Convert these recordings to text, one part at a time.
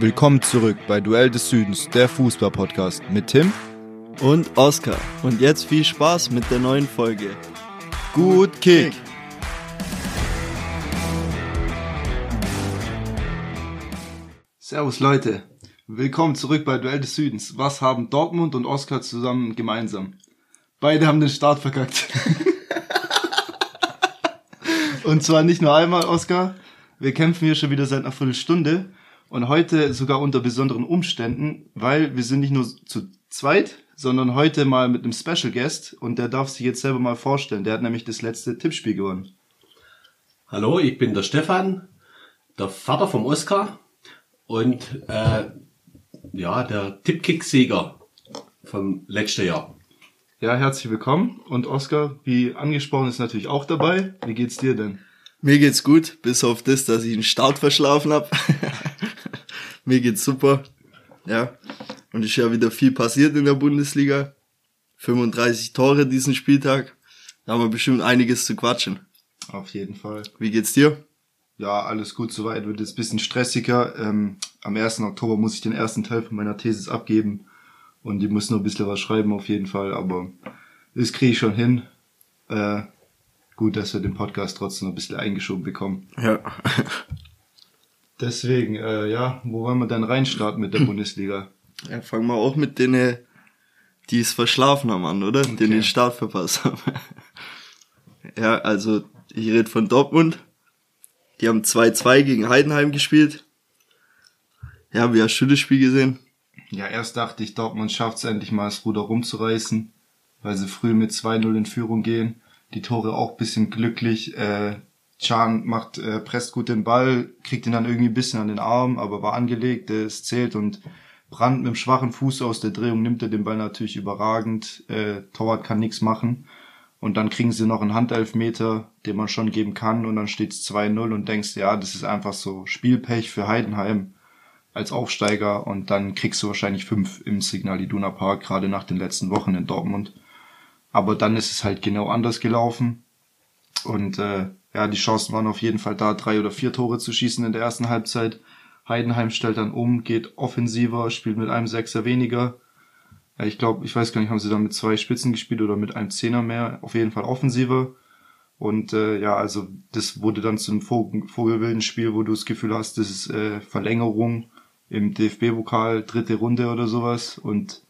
Willkommen zurück bei Duell des Südens, der Fußball-Podcast mit Tim und Oskar. Und jetzt viel Spaß mit der neuen Folge. Gut Kick! Servus Leute, willkommen zurück bei Duell des Südens. Was haben Dortmund und Oskar zusammen gemeinsam? Beide haben den Start verkackt. und zwar nicht nur einmal, Oskar. Wir kämpfen hier schon wieder seit einer Viertelstunde und heute sogar unter besonderen Umständen, weil wir sind nicht nur zu zweit, sondern heute mal mit einem Special Guest und der darf sich jetzt selber mal vorstellen. Der hat nämlich das letzte Tippspiel gewonnen. Hallo, ich bin der Stefan, der Vater vom Oskar und äh, ja, der Tippkick-Sieger vom letzten Jahr. Ja, herzlich willkommen. Und Oskar, wie angesprochen, ist natürlich auch dabei. Wie geht's dir denn? Mir geht's gut, bis auf das, dass ich einen Start verschlafen hab. Mir geht's super. Ja. Und ist ja wieder viel passiert in der Bundesliga. 35 Tore diesen Spieltag. Da haben wir bestimmt einiges zu quatschen. Auf jeden Fall. Wie geht's dir? Ja, alles gut soweit. Wird jetzt bisschen stressiger. Ähm, am 1. Oktober muss ich den ersten Teil von meiner Thesis abgeben. Und ich muss noch ein bisschen was schreiben auf jeden Fall. Aber das kriege ich schon hin. Äh, gut, dass wir den Podcast trotzdem noch ein bisschen eingeschoben bekommen. Ja. Deswegen, äh, ja, wo wollen wir dann reinstarten mit der Bundesliga? Ja, fangen wir auch mit denen, die es verschlafen haben an, oder? Okay. Die den Start verpasst haben. ja, also ich rede von Dortmund. Die haben 2-2 gegen Heidenheim gespielt. Ja, wie hast du das Spiel gesehen? Ja, erst dachte ich, Dortmund schafft es endlich mal, das Ruder rumzureißen, weil sie früh mit 2-0 in Führung gehen. Die Tore auch bisschen glücklich. Äh, Chan macht, äh, presst gut den Ball, kriegt ihn dann irgendwie ein bisschen an den Arm, aber war angelegt, äh, es zählt und Brand mit dem schwachen Fuß aus der Drehung nimmt er den Ball natürlich überragend. Äh, Torwart kann nichts machen. Und dann kriegen sie noch einen Handelfmeter, den man schon geben kann, und dann steht's 2-0 und denkst, ja, das ist einfach so Spielpech für Heidenheim als Aufsteiger und dann kriegst du wahrscheinlich fünf im Signal Iduna Park, gerade nach den letzten Wochen in Dortmund. Aber dann ist es halt genau anders gelaufen. Und äh, ja, die Chancen waren auf jeden Fall da, drei oder vier Tore zu schießen in der ersten Halbzeit. Heidenheim stellt dann um, geht offensiver, spielt mit einem Sechser weniger. Ja, ich glaube, ich weiß gar nicht, haben sie dann mit zwei Spitzen gespielt oder mit einem Zehner mehr. Auf jeden Fall offensiver. Und äh, ja, also das wurde dann zu einem vogelwilden Spiel, wo du das Gefühl hast, das ist äh, Verlängerung im DFB-Pokal, dritte Runde oder sowas. Und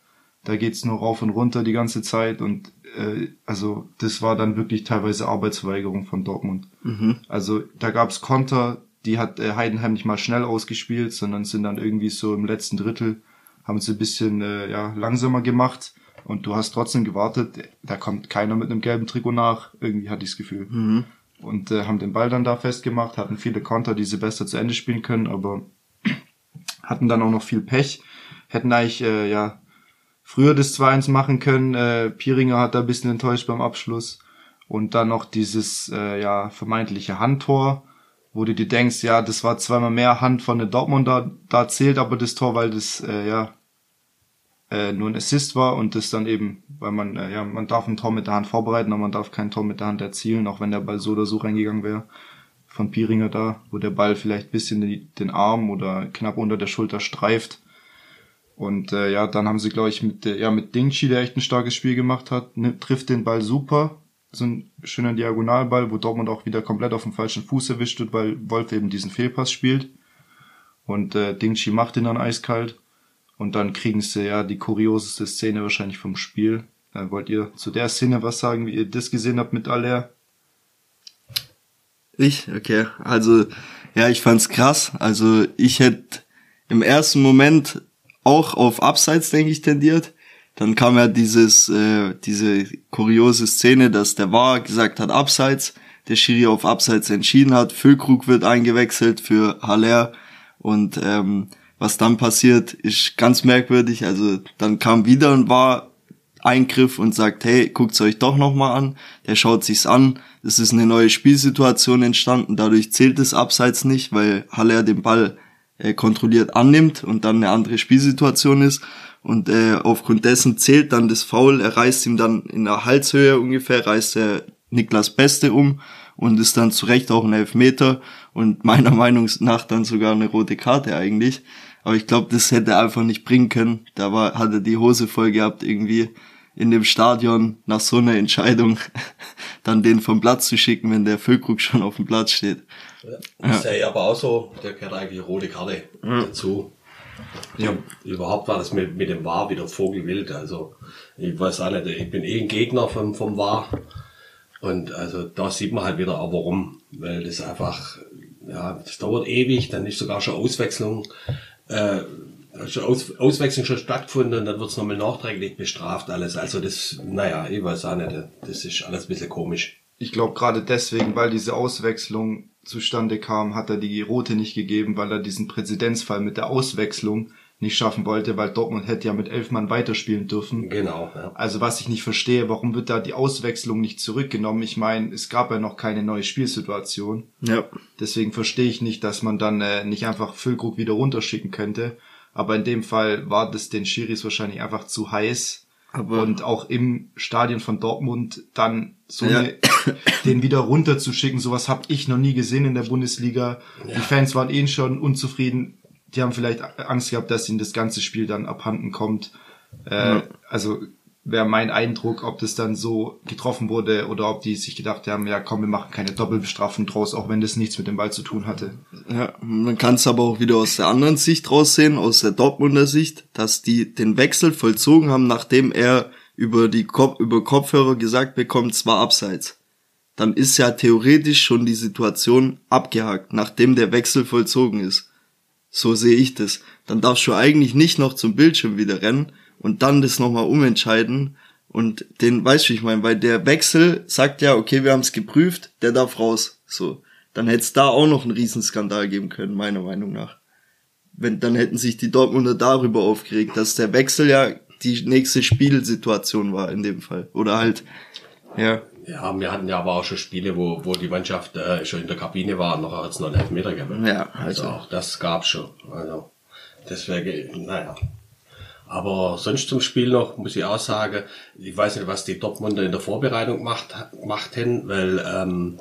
da geht's nur rauf und runter die ganze Zeit. Und äh, also das war dann wirklich teilweise Arbeitsverweigerung von Dortmund. Mhm. Also da gab's Konter, die hat äh, Heidenheim nicht mal schnell ausgespielt, sondern sind dann irgendwie so im letzten Drittel, haben sie ein bisschen äh, ja, langsamer gemacht und du hast trotzdem gewartet, da kommt keiner mit einem gelben Trikot nach, irgendwie hatte ich das Gefühl. Mhm. Und äh, haben den Ball dann da festgemacht, hatten viele Konter, die sie besser zu Ende spielen können, aber hatten dann auch noch viel Pech, hätten eigentlich äh, ja früher das 2-1 machen können. Äh, Piringer hat da ein bisschen enttäuscht beim Abschluss. Und dann noch dieses äh, ja vermeintliche Handtor, wo du dir denkst, ja, das war zweimal mehr Hand von der Dortmunder, da zählt aber das Tor, weil das äh, ja äh, nur ein Assist war und das dann eben, weil man äh, ja man darf ein Tor mit der Hand vorbereiten, aber man darf kein Tor mit der Hand erzielen, auch wenn der Ball so oder so reingegangen wäre von Piringer da, wo der Ball vielleicht bisschen die, den Arm oder knapp unter der Schulter streift und äh, ja, dann haben sie, glaube ich, mit, ja, mit Dingchi, der echt ein starkes Spiel gemacht hat, ne, trifft den Ball super. So ein schöner Diagonalball, wo Dortmund auch wieder komplett auf dem falschen Fuß erwischt wird, weil Wolf eben diesen Fehlpass spielt. Und äh, Dingchi macht ihn dann eiskalt. Und dann kriegen sie ja die kurioseste Szene wahrscheinlich vom Spiel. Äh, wollt ihr zu der Szene was sagen, wie ihr das gesehen habt mit Aller? Ich? Okay. Also, ja, ich fand's krass. Also, ich hätte im ersten Moment auch auf Abseits, denke ich, tendiert. Dann kam ja dieses, äh, diese kuriose Szene, dass der War gesagt hat, Abseits, der Schiri auf Abseits entschieden hat, Füllkrug wird eingewechselt für Haller und ähm, was dann passiert, ist ganz merkwürdig. Also dann kam wieder und war Eingriff und sagt, hey, guckt's euch doch nochmal an. Der schaut sich's an. Es ist eine neue Spielsituation entstanden. Dadurch zählt es abseits nicht, weil Haller den Ball äh, kontrolliert annimmt und dann eine andere Spielsituation ist. Und äh, aufgrund dessen zählt dann das Foul. Er reißt ihm dann in der Halshöhe ungefähr, reißt er Niklas Beste um und ist dann zu Recht auch ein Elfmeter und meiner Meinung nach dann sogar eine rote Karte eigentlich. Aber ich glaube, das hätte er einfach nicht bringen können. Da war, hat er die Hose voll gehabt irgendwie in dem Stadion nach so einer Entscheidung dann den vom Platz zu schicken, wenn der Füllkrug schon auf dem Platz steht. Ja. Ist ja aber auch so, der gehört eigentlich rote Karte ja. dazu. Ja, überhaupt war das mit, mit dem War wieder Vogelwild. Also ich weiß auch nicht, ich bin eh ein Gegner vom, vom War. Und also da sieht man halt wieder auch warum. Weil das einfach, ja, das dauert ewig, dann ist sogar schon Auswechslung. Äh, schon Aus, Auswechslung schon stattgefunden und dann wird's nochmal nachträglich bestraft alles. Also das, naja, ich weiß auch nicht, das ist alles ein bisschen komisch. Ich glaube gerade deswegen, weil diese Auswechslung zustande kam, hat er die rote nicht gegeben, weil er diesen Präzedenzfall mit der Auswechslung nicht schaffen wollte, weil Dortmund hätte ja mit elf Mann weiterspielen dürfen. Genau. Ja. Also was ich nicht verstehe, warum wird da die Auswechslung nicht zurückgenommen? Ich meine, es gab ja noch keine neue Spielsituation. Ja. Deswegen verstehe ich nicht, dass man dann äh, nicht einfach Füllkrug wieder runterschicken könnte. Aber in dem Fall war das den Schiris wahrscheinlich einfach zu heiß. Aber und auch im Stadion von Dortmund dann so ja. eine, den wieder runterzuschicken, sowas habe ich noch nie gesehen in der Bundesliga. Ja. Die Fans waren eh schon unzufrieden. Die haben vielleicht Angst gehabt, dass ihnen das ganze Spiel dann abhanden kommt. Äh, ja. Also wäre mein Eindruck, ob das dann so getroffen wurde oder ob die sich gedacht haben, ja komm, wir machen keine Doppelbestrafung draus, auch wenn das nichts mit dem Ball zu tun hatte. Ja, man kann es aber auch wieder aus der anderen Sicht raussehen, aus der Dortmunder Sicht, dass die den Wechsel vollzogen haben, nachdem er über die Kop über Kopfhörer gesagt bekommt, zwar abseits. Dann ist ja theoretisch schon die Situation abgehakt, nachdem der Wechsel vollzogen ist. So sehe ich das. Dann darfst du eigentlich nicht noch zum Bildschirm wieder rennen, und dann das nochmal umentscheiden. Und den, weißt du, ich meine, weil der Wechsel sagt ja, okay, wir haben es geprüft, der darf raus. So. Dann hätte es da auch noch einen Riesenskandal geben können, meiner Meinung nach. Wenn, dann hätten sich die Dortmunder darüber aufgeregt, dass der Wechsel ja die nächste Spielsituation war in dem Fall. Oder halt, ja. Ja, wir hatten ja aber auch schon Spiele, wo, wo die Mannschaft äh, schon in der Kabine war noch als noch einen Elfmeter gegeben. Ja, also. also auch das gab's schon. Also deswegen, naja, aber sonst zum Spiel noch muss ich auch sagen, ich weiß nicht, was die Dortmunder in der Vorbereitung gemacht, gemacht haben, weil ähm,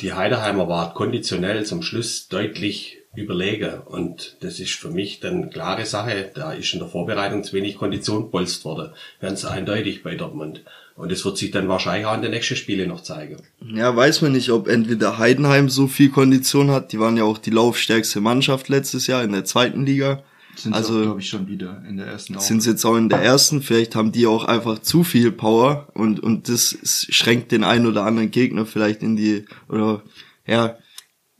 die Heiderheimer war konditionell zum Schluss deutlich überlegen. Und das ist für mich dann klare Sache. Da ist in der Vorbereitung zu wenig Kondition polst worden. Ganz eindeutig bei Dortmund. Und das wird sich dann wahrscheinlich auch in den nächsten Spielen noch zeigen. Ja, weiß man nicht, ob entweder Heidenheim so viel Kondition hat. Die waren ja auch die laufstärkste Mannschaft letztes Jahr in der zweiten Liga. Sind also glaube ich schon wieder in der ersten. Auch. Sind jetzt auch in der ersten. Vielleicht haben die auch einfach zu viel Power und und das schränkt den einen oder anderen Gegner vielleicht in die oder ja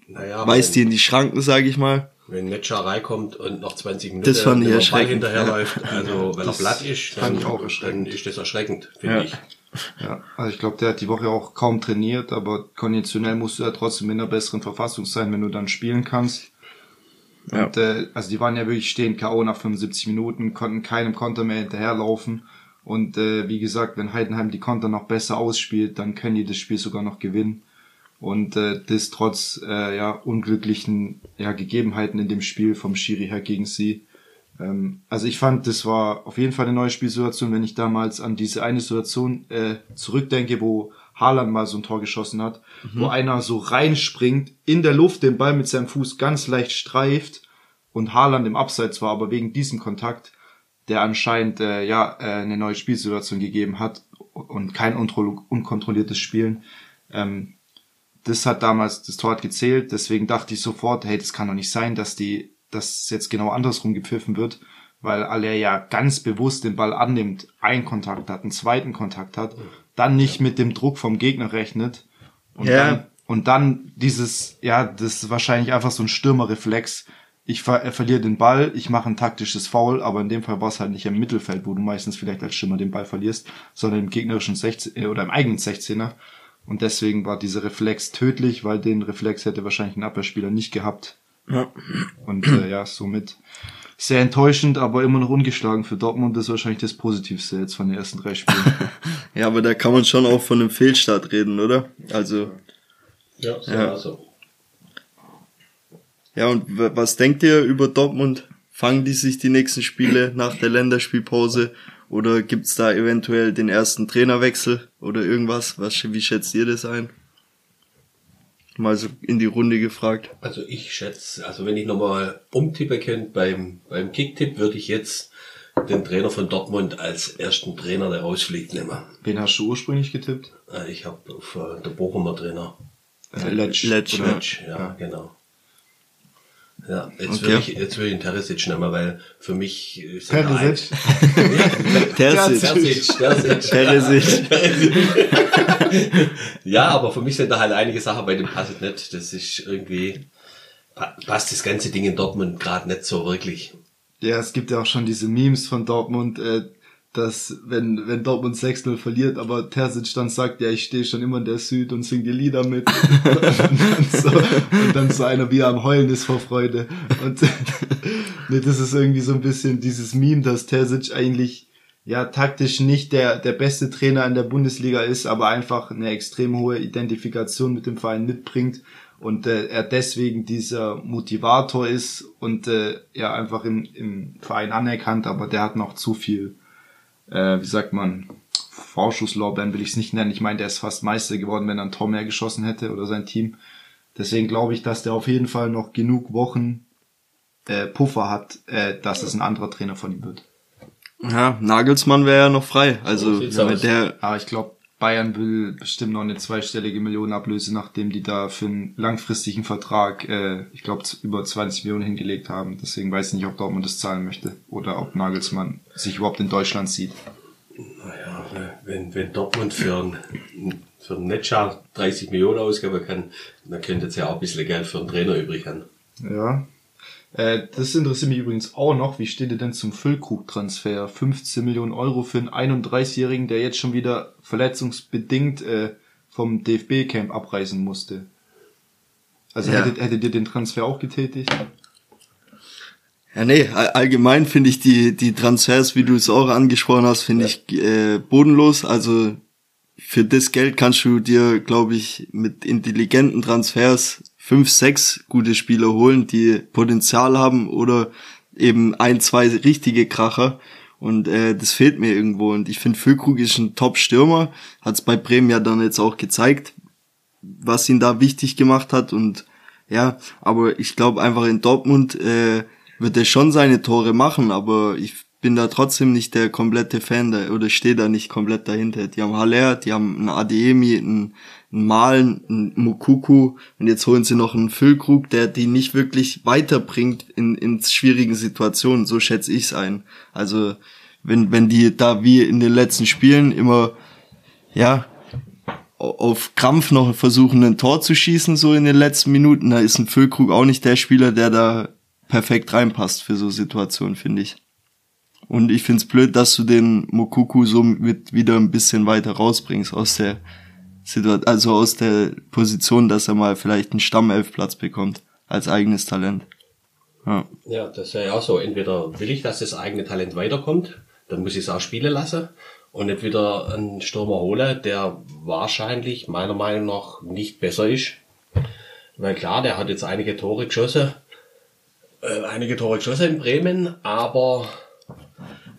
naja, weist die in die Schranken, sage ich mal. Wenn Metscherei kommt und nach 20 Minuten das fand ich Ball hinterherläuft, also wenn er platt ist, dann, dann ist das erschreckend, finde ja. ich. Ja, also ich glaube, der hat die Woche auch kaum trainiert, aber konditionell musst du ja trotzdem in einer besseren Verfassung sein, wenn du dann spielen kannst. Ja. Und, äh, also die waren ja wirklich stehen K.O. nach 75 Minuten, konnten keinem Konter mehr hinterherlaufen. Und äh, wie gesagt, wenn Heidenheim die Konter noch besser ausspielt, dann können die das Spiel sogar noch gewinnen. Und äh, das trotz äh, ja, unglücklichen ja, Gegebenheiten in dem Spiel vom Schiri her gegen sie. Ähm, also ich fand, das war auf jeden Fall eine neue Spielsituation, wenn ich damals an diese eine Situation äh, zurückdenke, wo Haaland mal so ein Tor geschossen hat, mhm. wo einer so reinspringt, in der Luft den Ball mit seinem Fuß ganz leicht streift und Haaland im Abseits war, aber wegen diesem Kontakt, der anscheinend äh, ja äh, eine neue Spielsituation gegeben hat und kein unkontrolliertes Spielen. Ähm, das hat damals das Tor hat gezählt, deswegen dachte ich sofort, hey, das kann doch nicht sein, dass die, dass jetzt genau andersrum gepfiffen wird, weil alle ja ganz bewusst den Ball annimmt, einen Kontakt hat, einen zweiten Kontakt hat dann nicht mit dem Druck vom Gegner rechnet und ja. dann und dann dieses ja, das ist wahrscheinlich einfach so ein Stürmerreflex. Ich ver verliere den Ball, ich mache ein taktisches Foul, aber in dem Fall war es halt nicht im Mittelfeld, wo du meistens vielleicht als Stürmer den Ball verlierst, sondern im gegnerischen 16 äh, oder im eigenen 16er. Und deswegen war dieser Reflex tödlich, weil den Reflex hätte wahrscheinlich ein Abwehrspieler nicht gehabt. Ja. Und äh, ja, somit sehr enttäuschend, aber immer noch ungeschlagen für Dortmund. Das ist wahrscheinlich das Positivste jetzt von den ersten drei Spielen. ja, aber da kann man schon auch von einem Fehlstart reden, oder? Also. Ja, so ja. Also. Ja, und was denkt ihr über Dortmund? Fangen die sich die nächsten Spiele nach der Länderspielpause? Oder gibt's da eventuell den ersten Trainerwechsel oder irgendwas? Was, wie schätzt ihr das ein? Mal so in die Runde gefragt. Also ich schätze, also wenn ich nochmal umtippen könnte beim, beim Kicktipp, würde ich jetzt den Trainer von Dortmund als ersten Trainer, der rausfliegt, nehmen. Wen hast du ursprünglich getippt? Äh, Ich habe auf äh, der Bochumer Trainer. Äh, Letsch. Letsch, Oder- ja. Letsch, ja, genau. Ja, jetzt Okay. will ich, jetzt will ich den Teresic nehmen, weil für mich ist Perisic. Terzic. Terzic, Terzic. Terzic. ja, aber für mich sind da halt einige Sachen bei dem passt nicht. Das ist irgendwie, pa- passt das ganze Ding in Dortmund gerade nicht so wirklich. Ja, es gibt ja auch schon diese Memes von Dortmund, äh, dass wenn, wenn Dortmund 6-0 verliert, aber Terzic dann sagt, ja, ich stehe schon immer in der Süd und sing die Lieder mit. und, dann so, und dann so einer wie er am Heulen ist vor Freude. Und nee, das ist irgendwie so ein bisschen dieses Meme, dass Terzic eigentlich ja taktisch nicht der, der beste Trainer in der Bundesliga ist, aber einfach eine extrem hohe Identifikation mit dem Verein mitbringt und äh, er deswegen dieser Motivator ist und äh, ja einfach im, im Verein anerkannt, aber der hat noch zu viel, äh, wie sagt man, Vorschusslorbeeren will ich es nicht nennen. Ich meine, der ist fast Meister geworden, wenn er ein Tor mehr geschossen hätte oder sein Team. Deswegen glaube ich, dass der auf jeden Fall noch genug Wochen äh, Puffer hat, äh, dass es ein anderer Trainer von ihm wird. Ja, Nagelsmann wäre ja noch frei. Also aus. der Aber ich glaube, Bayern will bestimmt noch eine zweistellige Millionenablöse, nachdem die da für einen langfristigen Vertrag, äh, ich glaube, über 20 Millionen hingelegt haben. Deswegen weiß ich nicht, ob Dortmund das zahlen möchte oder ob Nagelsmann sich überhaupt in Deutschland sieht. Naja, wenn, wenn Dortmund für einen, für einen Netscher 30 Millionen ausgeben kann, dann könnte es ja auch ein bisschen Geld für einen Trainer übrig haben. Ja. Äh, das interessiert mich übrigens auch noch. Wie steht ihr denn zum Füllkrug-Transfer? 15 Millionen Euro für einen 31-Jährigen, der jetzt schon wieder verletzungsbedingt äh, vom DFB-Camp abreisen musste. Also Ja. hättet, hättet ihr den Transfer auch getätigt? Ja, nee, all- allgemein finde ich die, die Transfers, wie du es auch angesprochen hast, finde ich äh, bodenlos. Also für das Geld kannst du dir, glaube ich, mit intelligenten Transfers fünf, sechs gute Spieler holen, die Potenzial haben oder eben ein, zwei richtige Kracher. Und äh, das fehlt mir irgendwo. Und ich finde, Füllkrug ist ein Top-Stürmer. Hat es bei Bremen ja dann jetzt auch gezeigt, was ihn da wichtig gemacht hat. Und ja, aber ich glaube einfach in Dortmund äh, wird er schon seine Tore machen, aber ich bin da trotzdem nicht der komplette Fan da, oder stehe da nicht komplett dahinter. Die haben Haller, die haben einen einen, einen Malen, einen Mukuku und jetzt holen sie noch einen Füllkrug, der die nicht wirklich weiterbringt in, in schwierigen Situationen. So schätze ich's ein. Also wenn, wenn die da wie in den letzten Spielen immer ja, auf Krampf noch versuchen, ein Tor zu schießen, so in den letzten Minuten, da ist ein Füllkrug auch nicht der Spieler, der da perfekt reinpasst für so Situationen, finde ich. Und ich find's blöd, dass du den Mokuku so mit wieder ein bisschen weiter rausbringst aus der Situation, also aus der Position, dass er mal vielleicht einen Stammelfplatz bekommt als eigenes Talent. Ja. Ja, das ist ja auch so. Entweder will ich, dass das eigene Talent weiterkommt, dann muss ich es auch spielen lassen und nicht wieder einen Stürmer hole, der wahrscheinlich meiner Meinung nach nicht besser ist. Weil klar, der hat jetzt einige Tore geschossen, äh, einige Tore geschossen in Bremen, aber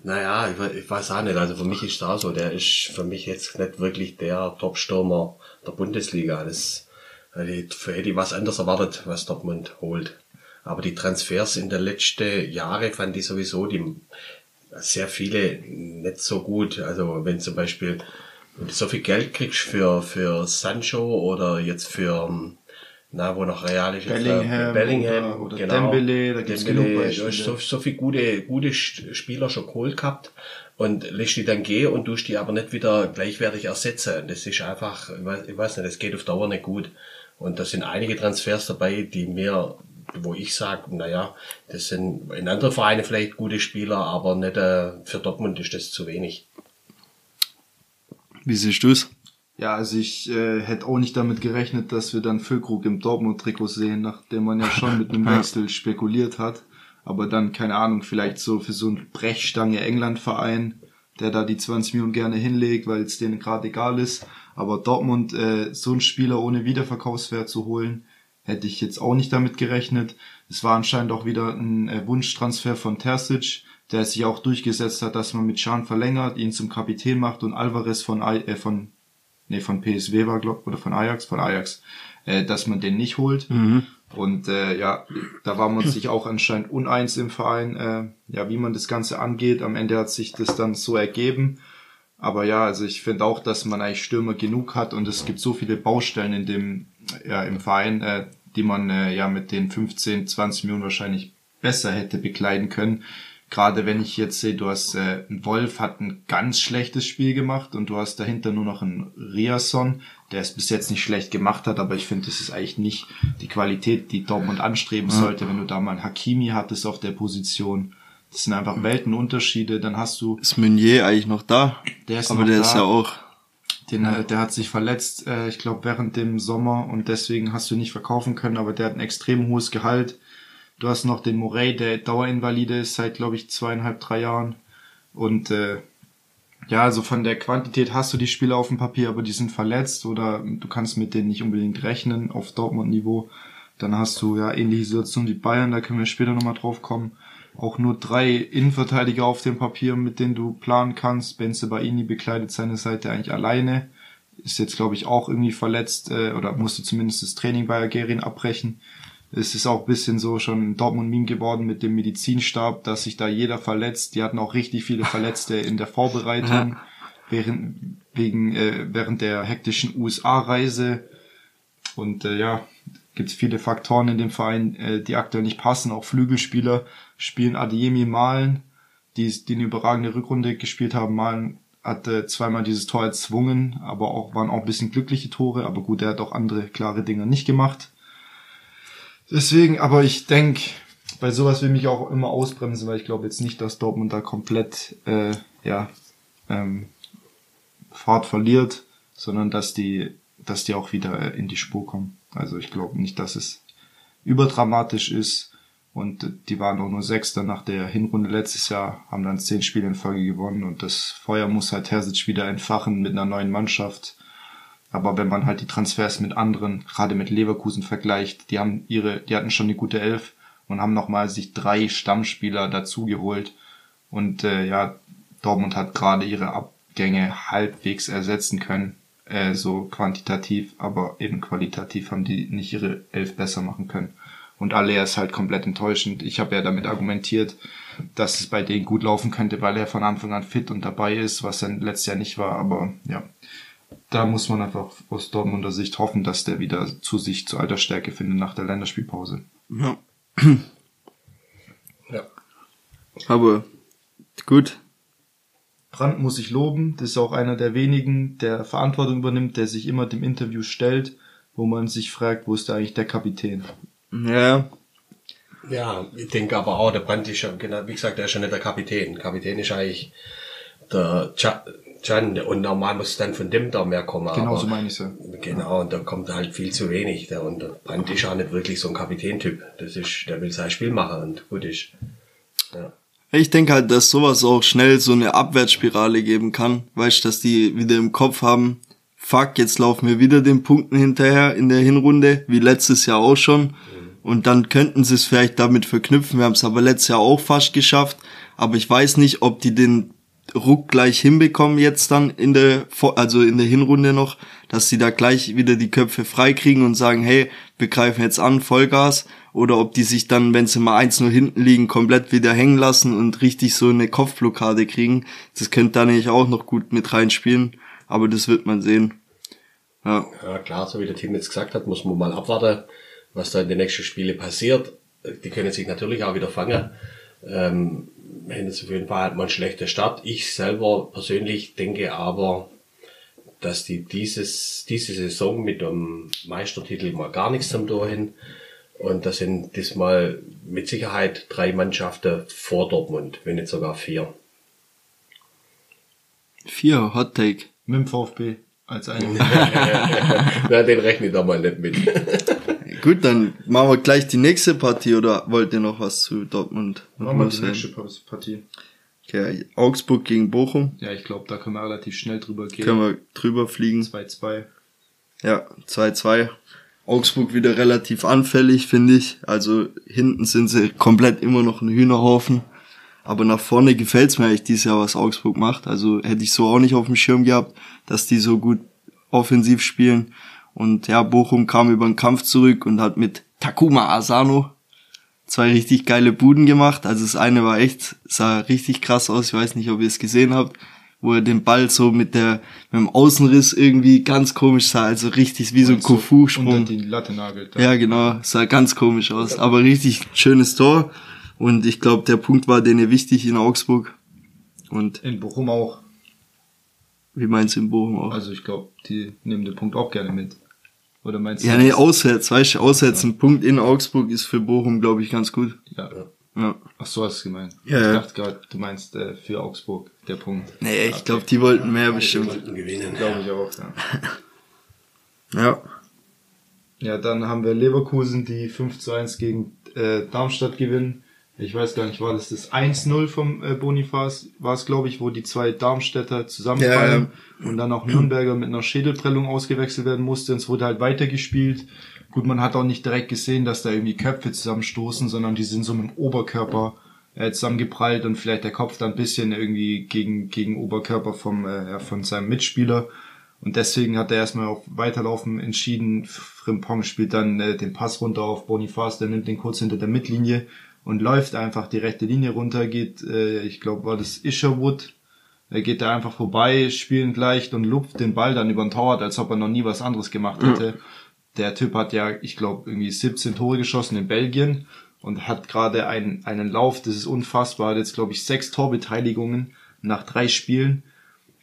naja, ich, ich weiß auch nicht. Also für mich ist auch so, der ist für mich jetzt nicht wirklich der Top-Stürmer der Bundesliga. Das ich- hätte ich was anderes erwartet, was Dortmund holt. Aber die Transfers in den letzten Jahren fand ich sowieso die sehr viele nicht so gut. Also wenn zum Beispiel wenn du so viel Geld kriegst für, für Sancho oder jetzt für ähm, na, wo noch Real ist, jetzt, Bellingham äh, Bellingham oder- oder genau. Dembele, da gibt's Dembele, genug du hast Beispiele. so, so viele gute, gute Spieler schon geholt gehabt und lässt die dann gehen und tust die aber nicht wieder gleichwertig ersetzen. Das ist einfach, ich weiß, ich weiß nicht, das geht auf Dauer nicht gut. Und da sind einige Transfers dabei, die mir, wo ich sage, naja, das sind in anderen Vereinen vielleicht gute Spieler, aber nicht äh, für Dortmund ist das zu wenig. Wie siehst du's? Ja, also ich äh, hätte auch nicht damit gerechnet, dass wir dann Füllkrug im Dortmund-Trikot sehen, nachdem man ja schon mit einem Wechsel spekuliert hat. Aber dann, keine Ahnung, vielleicht so für so einen Brechstange England-Verein, der da die 20 Millionen gerne hinlegt, weil es denen gerade egal ist. Aber Dortmund, äh, so einen Spieler ohne Wiederverkaufswert zu holen, hätte ich jetzt auch nicht damit gerechnet. Es war anscheinend auch wieder ein äh, Wunschtransfer von Terzic, der sich auch durchgesetzt hat, dass man mit Can verlängert, ihn zum Kapitän macht und Alvarez von, äh, von nee, von PSW war, glaub, oder von Ajax, von Ajax, äh, dass man den nicht holt. Und äh, ja, da war man sich auch anscheinend uneins im Verein, äh, ja, wie man das Ganze angeht. Am Ende hat sich das dann so ergeben. Aber ja, also ich finde auch, dass man eigentlich Stürmer genug hat und es gibt so viele Baustellen in dem, ja, im Verein, äh, die man äh, ja mit den 15, 20 Millionen wahrscheinlich besser hätte bekleiden können. Gerade wenn ich jetzt sehe, du hast äh, ein Wolf hat ein ganz schlechtes Spiel gemacht und du hast dahinter nur noch einen Riasson, der es bis jetzt nicht schlecht gemacht hat, aber ich finde, das ist eigentlich nicht die Qualität, die Dortmund anstreben sollte, wenn du da mal einen Hakimi hattest auf der Position. Das sind einfach Weltenunterschiede. Dann hast du Ist Meunier eigentlich noch da? Der ist Aber der da. ist ja auch. Den, äh, der hat sich verletzt, äh, ich glaube, während dem Sommer und deswegen hast du ihn nicht verkaufen können, aber der hat ein extrem hohes Gehalt. Du hast noch den Morey, der Dauerinvalide ist seit, glaube ich, zweieinhalb, drei Jahren. Und äh, ja, also von der Quantität hast du die Spieler auf dem Papier, aber die sind verletzt oder du kannst mit denen nicht unbedingt rechnen auf Dortmund-Niveau. Dann hast du ja ähnliche Situation wie Bayern, da können wir später nochmal drauf kommen. Auch nur drei Innenverteidiger auf dem Papier, mit denen du planen kannst. Benze Baini bekleidet seine Seite eigentlich alleine. Ist jetzt, glaube ich, auch irgendwie verletzt äh, oder musste zumindest das Training bei Algerien abbrechen. Es ist auch ein bisschen so schon ein Dortmund-Meme geworden mit dem Medizinstab, dass sich da jeder verletzt. Die hatten auch richtig viele Verletzte in der Vorbereitung während, wegen, äh, während der hektischen USA-Reise. Und äh, ja, gibt es viele Faktoren in dem Verein, äh, die aktuell nicht passen. Auch Flügelspieler spielen Adeyemi Malen, die, die eine überragende Rückrunde gespielt haben. Malen hat äh, zweimal dieses Tor erzwungen, aber auch waren auch ein bisschen glückliche Tore. Aber gut, er hat auch andere klare Dinge nicht gemacht. Deswegen, aber ich denk, bei sowas will mich auch immer ausbremsen, weil ich glaube jetzt nicht, dass Dortmund da komplett äh, ja, ähm, Fahrt verliert, sondern dass die, dass die auch wieder äh, in die Spur kommen. Also ich glaube nicht, dass es überdramatisch ist. Und die waren auch nur Sechster nach der Hinrunde letztes Jahr, haben dann zehn Spiele in Folge gewonnen und das Feuer muss halt Terzic wieder entfachen mit einer neuen Mannschaft. Aber wenn man halt die Transfers mit anderen, gerade mit Leverkusen vergleicht, die haben ihre, die hatten schon eine gute Elf und haben nochmal sich drei Stammspieler dazugeholt. Und äh, ja, Dortmund hat gerade ihre Abgänge halbwegs ersetzen können, äh, so quantitativ, aber eben qualitativ haben die nicht ihre Elf besser machen können. Und Aller ist halt komplett enttäuschend. Ich habe ja damit argumentiert, dass es bei denen gut laufen könnte, weil er von Anfang an fit und dabei ist, was er letztes Jahr nicht war. Aber ja, da muss man einfach aus Dortmunder Sicht hoffen, dass der wieder zu sich zu alter Stärke findet nach der Länderspielpause. Ja. Ja. Aber gut. Brandt muss ich loben. Das ist auch einer der wenigen, der Verantwortung übernimmt, der sich immer dem Interview stellt, wo man sich fragt, wo ist da eigentlich der Kapitän? Ja. Ja, ich denke aber auch, der Brandt ist ja, genau, wie gesagt, der ist ja nicht der Kapitän. Kapitän ist eigentlich der Can und normal muss dann von dem da mehr kommen. Genau aber, so meine ich ja. Genau, und da kommt halt viel zu wenig. Der, und der Brandt ist auch nicht wirklich so ein Kapitäntyp. Das ist, der will sein Spiel machen und gut ist. Ja. Ich denke halt, dass sowas auch schnell so eine Abwärtsspirale geben kann. Weißt, dass die wieder im Kopf haben, fuck, jetzt laufen wir wieder den Punkten hinterher in der Hinrunde, wie letztes Jahr auch schon. Und dann könnten sie es vielleicht damit verknüpfen. Wir haben es aber letztes Jahr auch fast geschafft. Aber ich weiß nicht, ob die den Ruck gleich hinbekommen jetzt dann in der, also in der Hinrunde noch, dass sie da gleich wieder die Köpfe frei kriegen und sagen, hey, wir greifen jetzt an, Vollgas. Oder ob die sich dann, wenn sie mal 1-0 hinten liegen, komplett wieder hängen lassen und richtig so eine Kopfblockade kriegen. Das könnte da nämlich auch noch gut mit reinspielen. Aber das wird man sehen. Ja. Ja, klar, so wie der Tim jetzt gesagt hat, muss man mal abwarten, was da in den nächsten Spielen passiert. Die können sich natürlich auch wieder fangen. Ähm, haben jetzt auf jeden Fall halt mal einen schlechten Start. Ich selber persönlich denke aber, dass die dieses, diese Saison mit dem Meistertitel mal gar nichts zum Tor hin. Und das sind diesmal mit Sicherheit drei Mannschaften vor Dortmund, wenn nicht sogar vier. Vier Hot Take. Mit dem VfB als einen. Na, den rechne ich da mal nicht mit. Gut, dann machen wir gleich die nächste Partie oder wollt ihr noch was zu Dortmund? Machen wir die loswerden? nächste Partie. Okay, Augsburg gegen Bochum. Ja, ich glaube, da können wir relativ schnell drüber gehen. Können wir drüber fliegen. 2-2. Ja, 2-2. Augsburg wieder relativ anfällig, finde ich. Also hinten sind sie komplett immer noch ein Hühnerhaufen. Aber nach vorne gefällt's mir eigentlich dieses Jahr, was Augsburg macht. Also hätte ich so auch nicht auf dem Schirm gehabt, dass die so gut offensiv spielen. Und ja, Bochum kam über den Kampf zurück und hat mit Takuma Asano zwei richtig geile Buden gemacht. Also das eine war echt, sah richtig krass aus. Ich weiß nicht, ob ihr es gesehen habt, wo er den Ball so mit der, mit dem Außenriss irgendwie ganz komisch sah. Also richtig wie so ein Kofu-Sprung. Ja, genau, sah ganz komisch aus. Aber richtig schönes Tor. Und ich glaube, der Punkt war denen wichtig in Augsburg. Und In Bochum auch. wie meinst du in Bochum auch? Also ich glaube, die nehmen den Punkt auch gerne mit. Oder meinst du? ja, nee, auswärts, weißt du, auswärts ein Punkt in Augsburg ist für Bochum, glaube ich, ganz gut. Ja. Ja. Ach so hast du gemeint. Ja, ich ja. dachte gerade, du meinst äh, für Augsburg der Punkt. Nee, ich glaube, die wollten mehr bestimmt. Wollten gewinnen. Glaube ich auch, ja. Ja. Ja, dann haben wir Leverkusen, die 5 zu 1 gegen äh, Darmstadt gewinnen. Ich weiß gar nicht, war das das 1-0 vom äh, Bonifaz? War es, glaube ich, wo die zwei Darmstädter zusammenfallen und dann auch Nürnberger mit einer Schädelprellung ausgewechselt werden musste. Und es wurde halt weitergespielt. Gut, man hat auch nicht direkt gesehen, dass da irgendwie Köpfe zusammenstoßen, sondern die sind so mit dem Oberkörper äh, zusammengeprallt und vielleicht der Kopf dann ein bisschen irgendwie gegen, gegen Oberkörper vom, äh, ja, von seinem Mitspieler. Und deswegen hat er erstmal auf Weiterlaufen entschieden. Frimpong spielt dann äh, den Pass runter auf Boniface, der nimmt den kurz hinter der Mittellinie und läuft einfach die rechte Linie runter, geht, äh, ich glaube, war das Isherwood, er geht da einfach vorbei, spielend leicht und lupft den Ball dann über den Torwart, als ob er noch nie was anderes gemacht hätte. Der Typ hat ja, ich glaube, irgendwie 17 Tore geschossen in Belgien und hat gerade einen, einen Lauf, das ist unfassbar, hat jetzt, glaube ich, sechs Torbeteiligungen nach drei Spielen.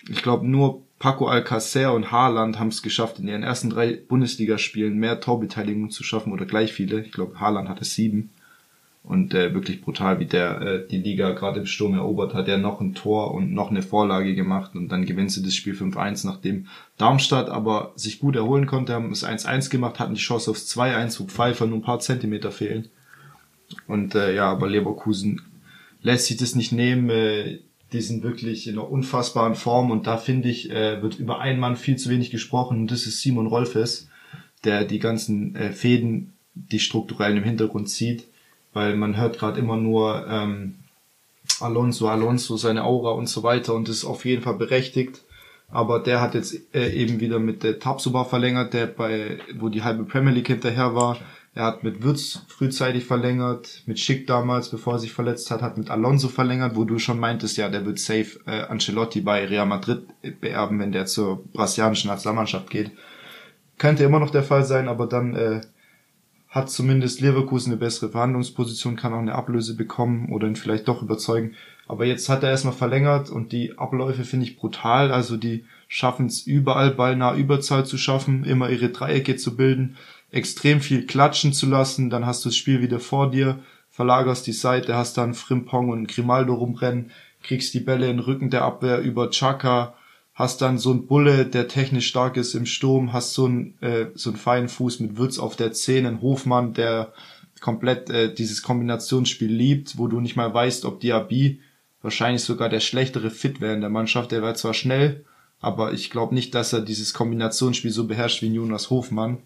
Ich glaube, nur Paco Alcacer und Haaland haben es geschafft, in ihren ersten drei Bundesligaspielen mehr Torbeteiligungen zu schaffen oder gleich viele. Ich glaube, Haaland hatte sieben. Und äh, wirklich brutal, wie der äh, die Liga gerade im Sturm erobert hat. Er noch ein Tor und noch eine Vorlage gemacht und dann gewinnt sie das Spiel 5-1, nachdem Darmstadt aber sich gut erholen konnte, haben es 1-1 gemacht, hatten die Chance aufs 2-1, wo Pfeiffer nur ein paar Zentimeter fehlen. Und äh, ja, aber Leverkusen lässt sich das nicht nehmen. Äh, die sind wirklich in einer unfassbaren Form und da finde ich, äh, wird über einen Mann viel zu wenig gesprochen und das ist Simon Rolfes, der die ganzen äh, Fäden, die strukturellen im Hintergrund zieht, weil man hört gerade immer nur ähm, Alonso, Alonso, seine Aura und so weiter und ist auf jeden Fall berechtigt. Aber der hat jetzt äh, eben wieder mit der Tabsoba verlängert, der bei, wo die halbe Premier League hinterher war. Er hat mit Würz frühzeitig verlängert, mit Schick damals, bevor er sich verletzt hat, hat mit Alonso verlängert, wo du schon meintest, ja, der wird safe äh, Ancelotti bei Real Madrid beerben, wenn der zur brasilianischen Nationalmannschaft geht. Könnte immer noch der Fall sein, aber dann äh, hat zumindest Leverkusen eine bessere Verhandlungsposition, kann auch eine Ablöse bekommen oder ihn vielleicht doch überzeugen. Aber jetzt hat er erstmal verlängert und die Abläufe finde ich brutal. Also die schaffen es überall ballnah Überzahl zu schaffen, immer ihre Dreiecke zu bilden, extrem viel klatschen zu lassen, dann hast du das Spiel wieder vor dir, verlagerst die Seite, hast dann Frimpong und Grimaldo rumrennen, kriegst die Bälle in den Rücken der Abwehr über Chaka, hast dann so ein Bulle, der technisch stark ist im Sturm, hast so einen, äh, so einen feinen Fuß mit Würz auf der 10, einen Hofmann, der komplett äh, dieses Kombinationsspiel liebt, wo du nicht mal weißt, ob Diaby wahrscheinlich sogar der schlechtere Fit wäre in der Mannschaft. Der war zwar schnell, aber ich glaube nicht, dass er dieses Kombinationsspiel so beherrscht wie Jonas Hofmann.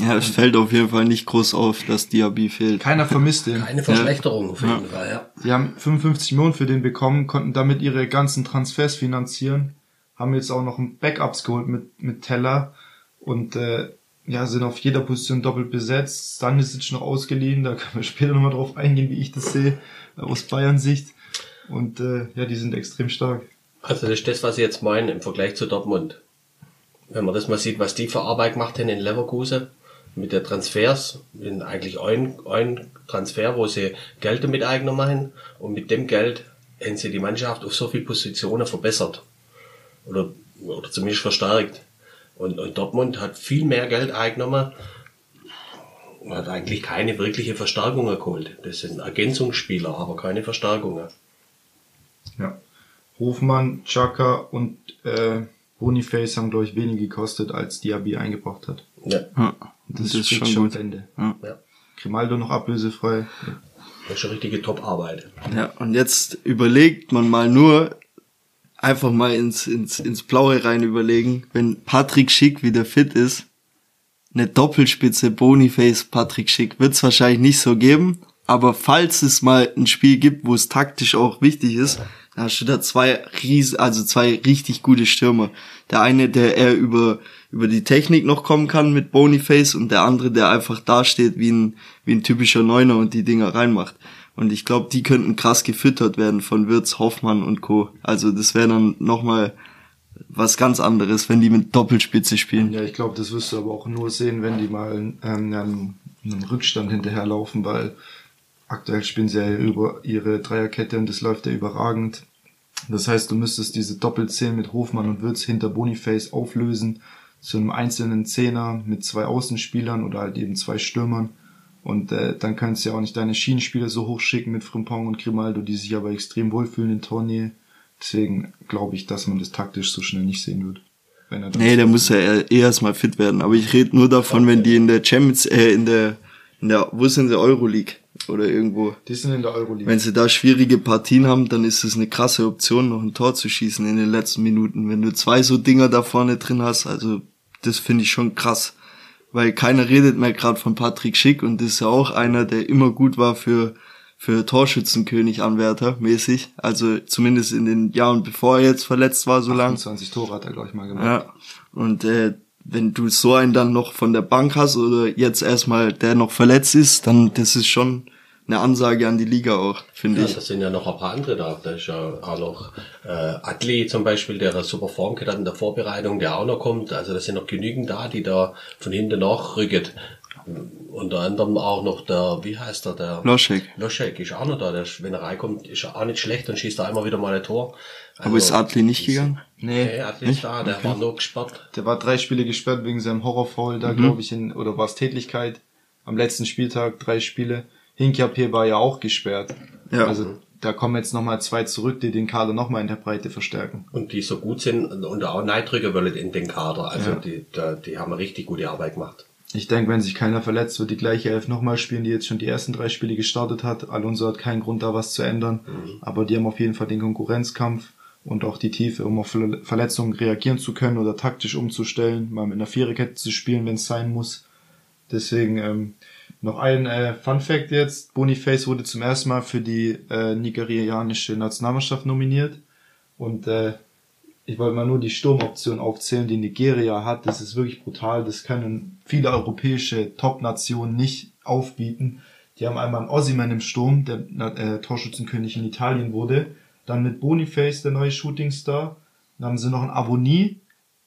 Ja, es fällt auf jeden Fall nicht groß auf, dass Diaby fehlt. Keiner vermisst den. Eine Verschlechterung auf jeden Fall, ja. Die haben 55 Millionen für den bekommen, konnten damit ihre ganzen Transfers finanzieren, haben jetzt auch noch Backups geholt mit, mit Teller und äh, ja, sind auf jeder Position doppelt besetzt. Stanisic noch ausgeliehen, da können wir später nochmal drauf eingehen, wie ich das sehe, äh, aus Bayern Sicht. Und äh, ja, die sind extrem stark. Also das ist das, was ich jetzt meine im Vergleich zu Dortmund. Wenn man das mal sieht, was die für Arbeit gemacht haben in Leverkusen mit der Transfers, in eigentlich ein, ein Transfer, wo sie Geld damit eigener machen und mit dem Geld haben sie die Mannschaft auf so viele Positionen verbessert oder, oder zumindest verstärkt. Und, und Dortmund hat viel mehr Geld eingenommen und hat eigentlich keine wirkliche Verstärkungen geholt. Das sind Ergänzungsspieler, aber keine Verstärkungen. Ja. Hofmann, Chaka und äh, Boniface haben, glaube ich, weniger gekostet, als Diaby eingebracht hat. Ja, Ja, Das, das ist schon am gut. Ende. Ja. ja. Grimaldo noch ablösefrei. Das ist schon richtige Top-Arbeit. Ja, und jetzt überlegt man mal nur, einfach mal ins, ins, ins Blaue rein überlegen, wenn Patrick Schick wieder fit ist, eine Doppelspitze Boniface Patrick Schick wird's wahrscheinlich nicht so geben, aber falls es mal ein Spiel gibt, wo es taktisch auch wichtig ist, Da hast du da zwei ries also zwei richtig gute Stürmer. Der eine, der eher über, über die Technik noch kommen kann mit Boniface und der andere, der einfach dasteht wie ein, wie ein typischer Neuner und die Dinger reinmacht. Und ich glaube, die könnten krass gefüttert werden von Wirtz, Hoffmann und Co. Also das wäre dann nochmal was ganz anderes, wenn die mit Doppelspitze spielen. Ja, ich glaube, das wirst du aber auch nur sehen, wenn die mal ähm, einen, einen Rückstand hinterherlaufen, weil aktuell spielen sie ja über ihre Dreierkette und das läuft ja überragend. Das heißt, du müsstest diese Doppelzehn mit Hofmann und Würz hinter Boniface auflösen zu einem einzelnen Zehner mit zwei Außenspielern oder halt eben zwei Stürmern. Und äh, dann kannst du ja auch nicht deine Schienenspieler so hochschicken mit Frimpong und Grimaldo, die sich aber extrem wohlfühlen in Tornähe. Deswegen glaube ich, dass man das taktisch so schnell nicht sehen wird. Wenn er Nee, der muss ja eher erstmal fit werden. Aber ich rede nur davon, wenn die in der Champions, äh, in der, in der, wo sind sie, Euroleague oder irgendwo. Die sind in der Euroleague. Wenn sie da schwierige Partien haben, dann ist es eine krasse Option, noch ein Tor zu schießen in den letzten Minuten. Wenn du zwei so Dinger da vorne drin hast, also das finde ich schon krass. Weil keiner redet mehr gerade von Patrick Schick und das ist ja auch einer, der immer gut war für für Torschützenkönig-Anwärter mäßig. Also zumindest in den Jahren, bevor er jetzt verletzt war, so lang. 28 Tore hat er, glaube ich, mal gemacht. Ja. Und äh, wenn du so einen dann noch von der Bank hast oder jetzt erstmal der noch verletzt ist, dann das ist schon eine Ansage an die Liga auch, finde Ja, ich. das sind ja noch ein paar andere da. Da ist ja auch noch äh, Atli zum Beispiel, der eine super Form hat in der Vorbereitung, der auch noch kommt. Also das sind noch genügend da, die da von hinten nachrücken. Unter anderem auch noch der, wie heißt der, der Loschek. Loschek ist auch noch da. Der, ist- wenn er reinkommt, ist er auch nicht schlecht und schießt da immer wieder mal ein Tor. Also, Aber ist Adli nicht gegangen? Nee, Atli ist da, der war nur gesperrt. Der war drei Spiele gesperrt wegen seinem Horrorfoul Mhm. da, glaube ich, in, oder war es Tätlichkeit am letzten Spieltag, drei Spiele. Hinkapier war ja auch gesperrt. Ja. Also da kommen jetzt nochmal zwei zurück, die den Kader nochmal in der Breite verstärken. Und die so gut sind und auch Neidrücker wollen in den Kader. Also die, die, die haben richtig gute Arbeit gemacht. Ich denke, wenn sich keiner verletzt, wird die gleiche Elf nochmal spielen, die jetzt schon die ersten drei Spiele gestartet hat. Alonso hat keinen Grund, da was zu ändern. Aber die haben auf jeden Fall den Konkurrenzkampf und auch die Tiefe, um auf Ver- Verletzungen reagieren zu können oder taktisch umzustellen, mal mit einer Viererkette zu spielen, wenn es sein muss. Deswegen ähm, noch ein äh, Fun Fact jetzt. Boniface wurde zum ersten Mal für die äh, nigerianische Nationalmannschaft nominiert. Und äh, ich wollte mal nur die Sturmoption aufzählen, die Nigeria hat. Das ist wirklich brutal. Das können viele europäische Top-Nationen nicht aufbieten. Die haben einmal einen Ossiman im Sturm, der äh, Torschützenkönig in Italien wurde. Dann mit Boniface, der neue Shootingstar. Dann haben sie noch einen Aboni,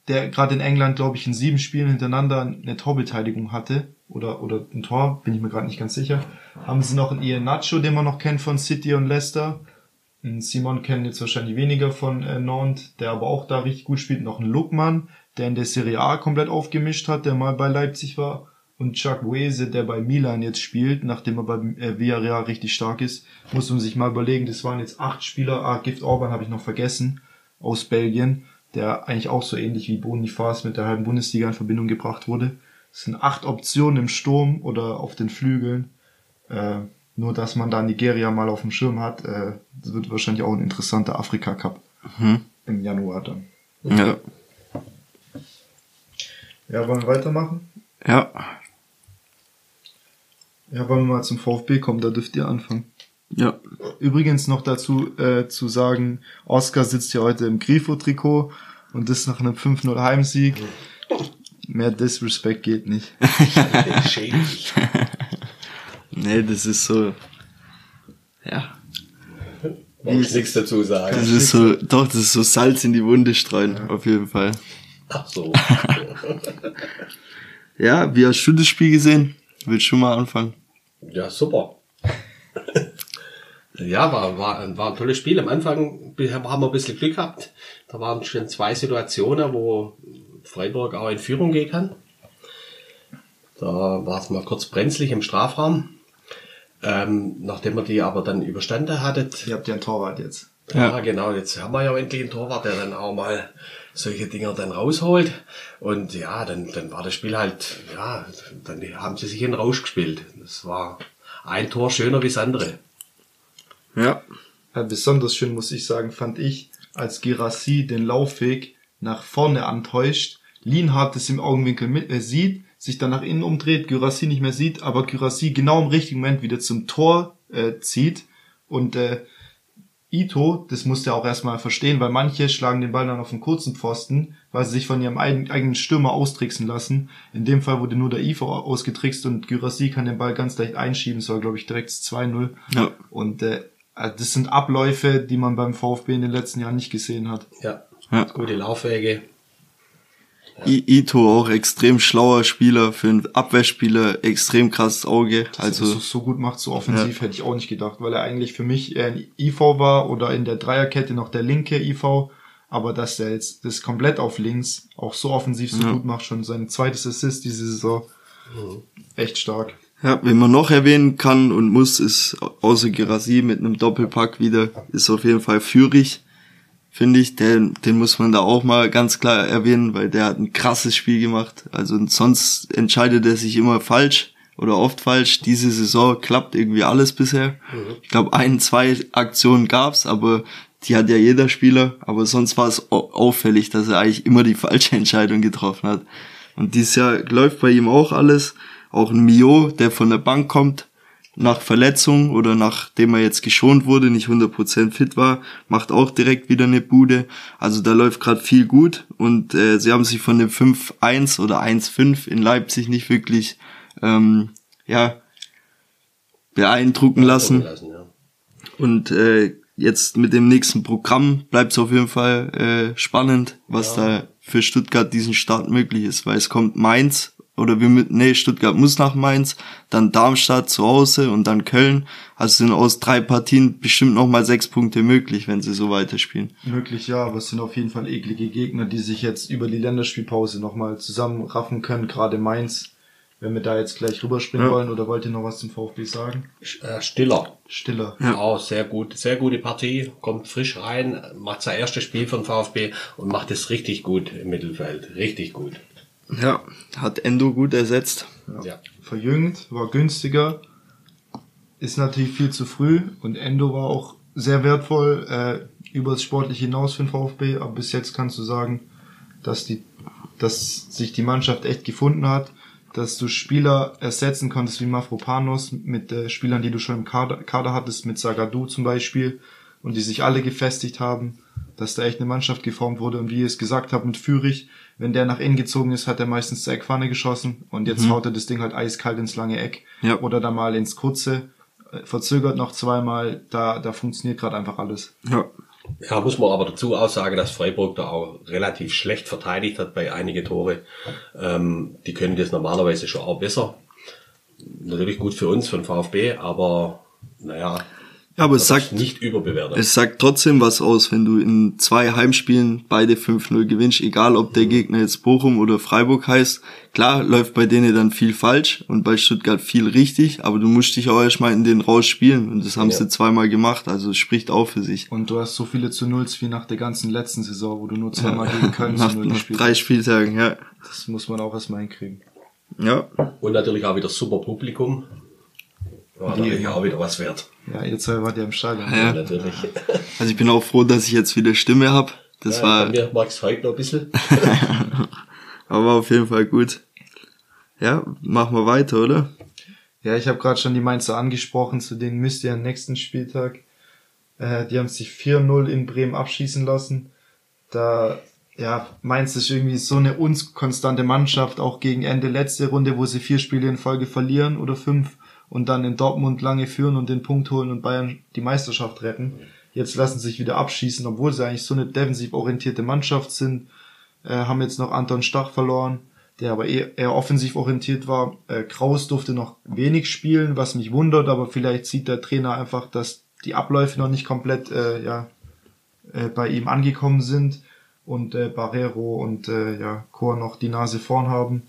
der gerade in England, glaube ich, in sieben Spielen hintereinander eine Torbeteiligung hatte. Oder, oder ein Tor, bin ich mir gerade nicht ganz sicher. Haben sie noch einen Ian Nacho, den man noch kennt von City und Leicester. Einen Simon kennen jetzt wahrscheinlich weniger von äh, Nantes, der aber auch da richtig gut spielt. Noch einen Lukman, der in der Serie A komplett aufgemischt hat, der mal bei Leipzig war. Und Chuck Wese, der bei Milan jetzt spielt, nachdem er bei äh, Villarreal richtig stark ist. Muss man sich mal überlegen, das waren jetzt acht Spieler. Ah, Gift Orban habe ich noch vergessen, aus Belgien, der eigentlich auch so ähnlich wie Boniface mit der halben Bundesliga in Verbindung gebracht wurde. Es sind acht Optionen im Sturm oder auf den Flügeln. Äh, nur, dass man da Nigeria mal auf dem Schirm hat, äh, das wird wahrscheinlich auch ein interessanter Afrika-Cup im Januar dann. Ja. Ja, wollen wir weitermachen? Ja. Ja, wollen wir mal zum VfB kommen, da dürft ihr anfangen. Ja. Übrigens noch dazu äh, zu sagen, Oscar sitzt ja heute im Grifo-Trikot und das nach einem 5-0 Heimsieg. Mehr Disrespect geht nicht. Schädlich. Nee, das ist so. Ja. Muss nichts dazu sagen. Das ist so, doch, das ist so Salz in die Wunde streuen, auf jeden Fall. Ach so. Ja, wie hast du das Spiel gesehen? Willst du mal anfangen? Ja, super. ja, war, war, war ein tolles Spiel. Am Anfang haben wir ein bisschen Glück gehabt. Da waren schon zwei Situationen, wo Freiburg auch in Führung gehen kann. Da war es mal kurz brenzlig im Strafraum. Ähm, nachdem wir die aber dann überstanden hattet, Ihr habt ja einen Torwart jetzt. ja. Ja. genau. Jetzt haben wir ja endlich einen Torwart, der dann auch mal solche Dinger dann rausholt. Und ja, dann, dann war das Spiel halt, ja, dann haben sie sich in den Rausch gespielt. Das war ein Tor schöner wie das andere. Ja. Ja, besonders schön, muss ich sagen, fand ich, als Girassi den Laufweg nach vorne antäuscht, Lienhardt es im Augenwinkel mit, äh, sieht, sich dann nach innen umdreht, Girassi nicht mehr sieht, aber Girassi genau im richtigen Moment wieder zum Tor äh, zieht und äh, Ito, das musste er auch erstmal verstehen, weil manche schlagen den Ball dann auf den kurzen Pfosten, weil sie sich von ihrem eigenen Stürmer austricksen lassen. In dem Fall wurde nur der Ivo ausgetrickst und Gyrassi kann den Ball ganz leicht einschieben, es war glaube ich direkt 2-0. Ja. Und äh, das sind Abläufe, die man beim VfB in den letzten Jahren nicht gesehen hat. Ja. Ja. Gute Laufwege. I Ito auch extrem schlauer Spieler, für einen Abwehrspieler extrem krasses Auge. Also Also so, so gut macht, so offensiv hätte ich auch nicht gedacht, weil er eigentlich für mich eher ein IV war oder in der Dreierkette noch der linke IV. Aber dass er jetzt das komplett auf links auch so offensiv so Ja. gut macht, schon sein zweites Assist diese Saison. Echt stark. Ja, wen man noch erwähnen kann und muss, ist außer Gerasi mit einem Doppelpack wieder, ist auf jeden Fall Führig, finde ich. Den, den muss man da auch mal ganz klar erwähnen, weil der hat ein krasses Spiel gemacht. Also sonst entscheidet er sich immer falsch oder oft falsch. Diese Saison klappt irgendwie alles bisher. Ich glaube, ein, zwei Aktionen gab's, aber die hat ja jeder Spieler. Aber sonst war es au- auffällig, dass er eigentlich immer die falsche Entscheidung getroffen hat. Und dieses Jahr läuft bei ihm auch alles. Auch ein Mio, der von der Bank kommt, nach Verletzung oder nachdem er jetzt geschont wurde, nicht 100% fit war, macht auch direkt wieder eine Bude. Also da läuft gerade viel gut und äh, sie haben sich von dem 5-1 oder 1-5 in Leipzig nicht wirklich ähm, ja beeindrucken lassen. lassen ja. Und äh, jetzt mit dem nächsten Programm bleibt es auf jeden Fall äh, spannend, was da für Stuttgart diesen Start möglich ist, weil es kommt Mainz oder wir mit nee, Stuttgart muss nach Mainz, dann Darmstadt zu Hause und dann Köln. Also sind aus drei Partien bestimmt noch mal sechs Punkte möglich, wenn sie so weiterspielen. Möglich ja, aber es sind auf jeden Fall eklige Gegner, die sich jetzt über die Länderspielpause nochmal zusammenraffen können, gerade Mainz. Wenn wir da jetzt gleich rüberspringen Ja. wollen, oder wollt ihr noch was zum VfB sagen? Äh, Stiller. Stiller. Auch sehr gut, sehr gute Partie, kommt frisch rein, macht sein erstes Spiel von VfB und macht es richtig gut im Mittelfeld. Richtig gut. Ja, hat Endo gut ersetzt. Ja. verjüngt, war günstiger, ist natürlich viel zu früh und Endo war auch sehr wertvoll äh, über das Sportliche hinaus für den VfB, aber bis jetzt kannst du sagen, dass die, dass sich die Mannschaft echt gefunden hat, dass du Spieler ersetzen konntest wie Mafropanos mit äh, Spielern, die du schon im Kader, Kader hattest, mit Sagadu zum Beispiel und die sich alle gefestigt haben, dass da echt eine Mannschaft geformt wurde und wie ihr es gesagt habt mit Führig, wenn der nach innen gezogen ist, hat er meistens zur Eckpfanne geschossen und jetzt haut er das Ding halt eiskalt ins lange Eck Ja. oder da mal ins kurze, äh, verzögert noch zweimal, da, da funktioniert gerade einfach alles. Ja, Ja, muss man aber dazu auch sagen, dass Freiburg da auch relativ schlecht verteidigt hat bei einige Tore. Ähm, die können das normalerweise schon auch besser. Natürlich gut für uns, für den VfB, aber naja, ja aber es sagt, nicht überbewertet. Es sagt trotzdem was aus, wenn du in zwei Heimspielen beide 5-0 gewinnst, egal ob der Gegner jetzt Bochum oder Freiburg heißt. Klar läuft bei denen dann viel falsch und bei Stuttgart viel richtig, aber du musst dich auch erstmal in den rausspielen und das haben Ja. sie zweimal gemacht, also es spricht auch für sich. Und du hast so viele zu Nulls wie nach der ganzen letzten Saison, wo du nur zweimal gegen Köln Nach, zu Null gespielt drei. Spieltagen, ja. Das muss man auch erstmal hinkriegen. Ja, Und natürlich auch wieder super Publikum. War natürlich auch wieder was wert. Ja, ihr zwei wart ja im Stadion. Ja. Natürlich. also ich bin auch froh, dass ich jetzt wieder Stimme hab. Das Ja, war, Bei mir magst heute noch ein bisschen. aber war auf jeden Fall gut. Ja, machen wir weiter, oder? Ja, ich habe gerade schon die Mainzer angesprochen, zu denen müsst ihr am nächsten Spieltag. Äh, die haben sich 4-0 in Bremen abschießen lassen. Da, ja, Mainz ist irgendwie so eine unkonstante Mannschaft, auch gegen Ende letzte Runde, wo sie vier Spiele in Folge verlieren oder fünf und dann in Dortmund lange führen und den Punkt holen und Bayern die Meisterschaft retten. Jetzt lassen sie sich wieder abschießen, obwohl sie eigentlich so eine defensiv orientierte Mannschaft sind. Äh, haben jetzt noch Anton Stach verloren, der aber eher, eher offensiv orientiert war. Äh, Kraus durfte noch wenig spielen, was mich wundert, aber vielleicht sieht der Trainer einfach, dass die Abläufe noch nicht komplett äh, ja, äh, bei ihm angekommen sind und äh, Barrero und äh, ja, Chor noch die Nase vorn haben.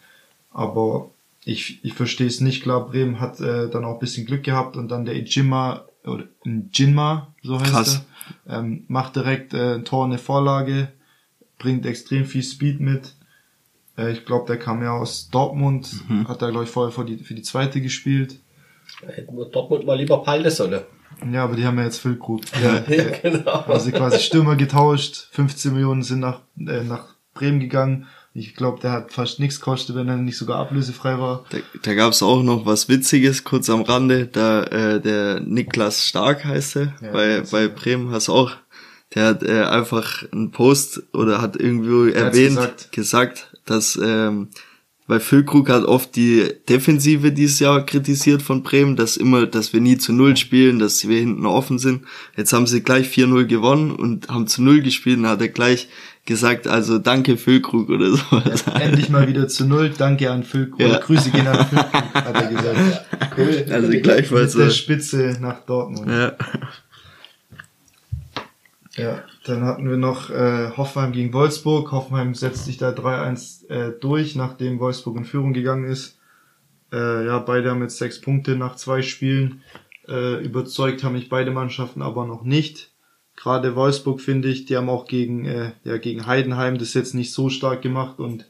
Aber ich, ich verstehe es nicht. Klar, Bremen hat äh, dann auch ein bisschen Glück gehabt und dann der Ijima oder Jinma, so heißt Krass. er, ähm, macht direkt äh, ein Tor, eine Vorlage, bringt extrem viel Speed mit. Äh, ich glaube, der kam ja aus Dortmund, hat da glaube ich vorher für die, für die zweite gespielt. Hätten wir Dortmund mal lieber Palde sollen. Ja, aber die haben ja jetzt Füllkrug. Ja, Ja, genau. also quasi Stürmer getauscht, 15 Millionen sind nach, äh, nach Bremen gegangen Ich glaube, der hat fast nichts gekostet, wenn er nicht sogar ablösefrei war. Da, da gab es auch noch was Witziges, kurz am Rande. Da äh, der Niklas Stark heißt er, Ja, bei, bei Bremen hast du auch. Der hat äh, einfach einen Post oder hat irgendwie hat's erwähnt, gesagt. gesagt. dass ähm, weil Füllkrug hat oft die Defensive dieses Jahr kritisiert von Bremen, dass immer, dass wir nie zu Null spielen, dass wir hinten offen sind. Jetzt haben sie gleich 4-0 gewonnen und haben zu Null gespielt und hat er gleich gesagt, also danke Füllkrug oder sowas. Endlich mal wieder zu null. Danke an Füllkrug. Ja. Grüße gehen an Füllkrug, hat er gesagt. Cool. Also gleich mal Mit der Spitze nach Dortmund. Ja. Ja, dann hatten wir noch äh, Hoffenheim gegen Wolfsburg. Hoffenheim setzt sich da 3-1 äh, durch, nachdem Wolfsburg in Führung gegangen ist. Äh, ja, beide haben jetzt sechs Punkte nach zwei Spielen. Äh, überzeugt haben mich beide Mannschaften aber noch nicht. Gerade Wolfsburg finde ich, die haben auch gegen, äh, ja, gegen Heidenheim das jetzt nicht so stark gemacht und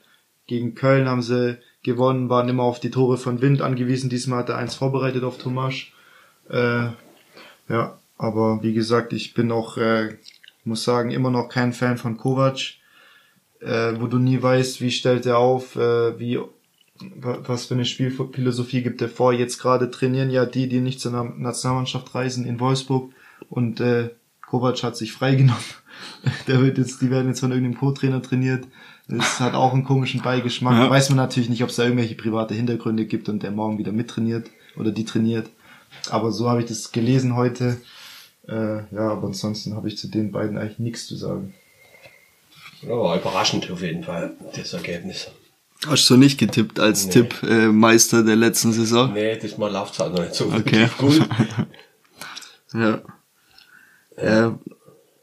gegen Köln haben sie gewonnen, waren immer auf die Tore von Wind angewiesen. Diesmal hat er eins vorbereitet auf Tomasch. Äh, ja, aber wie gesagt, ich bin auch, äh, muss sagen, immer noch kein Fan von Kovac, äh, wo du nie weißt, wie stellt er auf, äh, wie wa- was für eine Spielphilosophie gibt er vor. Jetzt gerade trainieren ja die, die nicht zur Na- Nationalmannschaft reisen in Wolfsburg und äh, Kovac hat sich freigenommen. Der wird jetzt, die werden jetzt von irgendeinem Co-Trainer trainiert. Das hat auch einen komischen Beigeschmack. Ja. Weiß man natürlich nicht, ob es da irgendwelche private Hintergründe gibt und der morgen wieder mittrainiert oder die trainiert. Aber so habe ich das gelesen heute. Äh, ja, aber ansonsten habe ich zu den beiden eigentlich nichts zu sagen. Ja, überraschend auf jeden Fall, das Ergebnis. Hast du nicht getippt als Nee. Tipp äh, der letzten Saison? Nee, diesmal läuft's halt noch nicht so Okay. gut. Ja. Äh,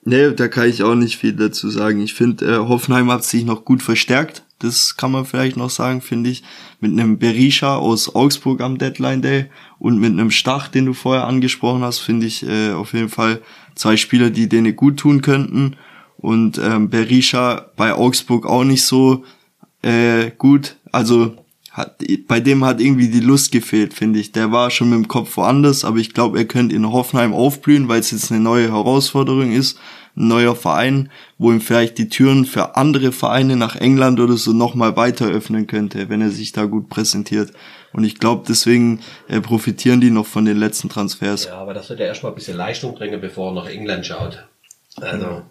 nee, da kann ich auch nicht viel dazu sagen. Ich finde, äh, Hoffenheim hat sich noch gut verstärkt. Das kann man vielleicht noch sagen, finde ich. Mit einem Berisha aus Augsburg am Deadline Day und mit einem Stach, den du vorher angesprochen hast, finde ich äh, auf jeden Fall zwei Spieler, die denen gut tun könnten. Und ähm, Berisha bei Augsburg auch nicht so äh, gut. Also hat, bei dem hat irgendwie die Lust gefehlt, finde ich. Der war schon mit dem Kopf woanders, aber ich glaube, er könnte in Hoffenheim aufblühen, weil es jetzt eine neue Herausforderung ist, ein neuer Verein, wo ihm vielleicht die Türen für andere Vereine nach England oder so nochmal weiter öffnen könnte, wenn er sich da gut präsentiert. Und ich glaube, deswegen äh, profitieren die noch von den letzten Transfers. Ja, aber das wird er erstmal ein bisschen Leistung bringen, bevor er nach England schaut. Also,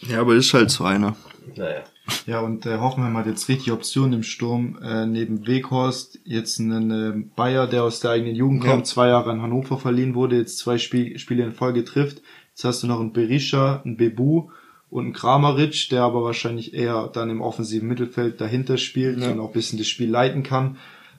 Ja, aber ist halt so einer. naja. Ja, und äh, Hoffenheim hat jetzt richtig Optionen im Sturm. Äh, neben Weghorst jetzt einen äh, Bayer, der aus der eigenen Jugend Ja. kommt, zwei Jahre an Hannover verliehen wurde, jetzt zwei Spiel Spiele in Folge trifft. Jetzt hast du noch einen Berisha, einen Bebu und einen Kramaric, der aber wahrscheinlich eher dann im offensiven Mittelfeld dahinter spielt und auch ein bisschen das Spiel leiten kann.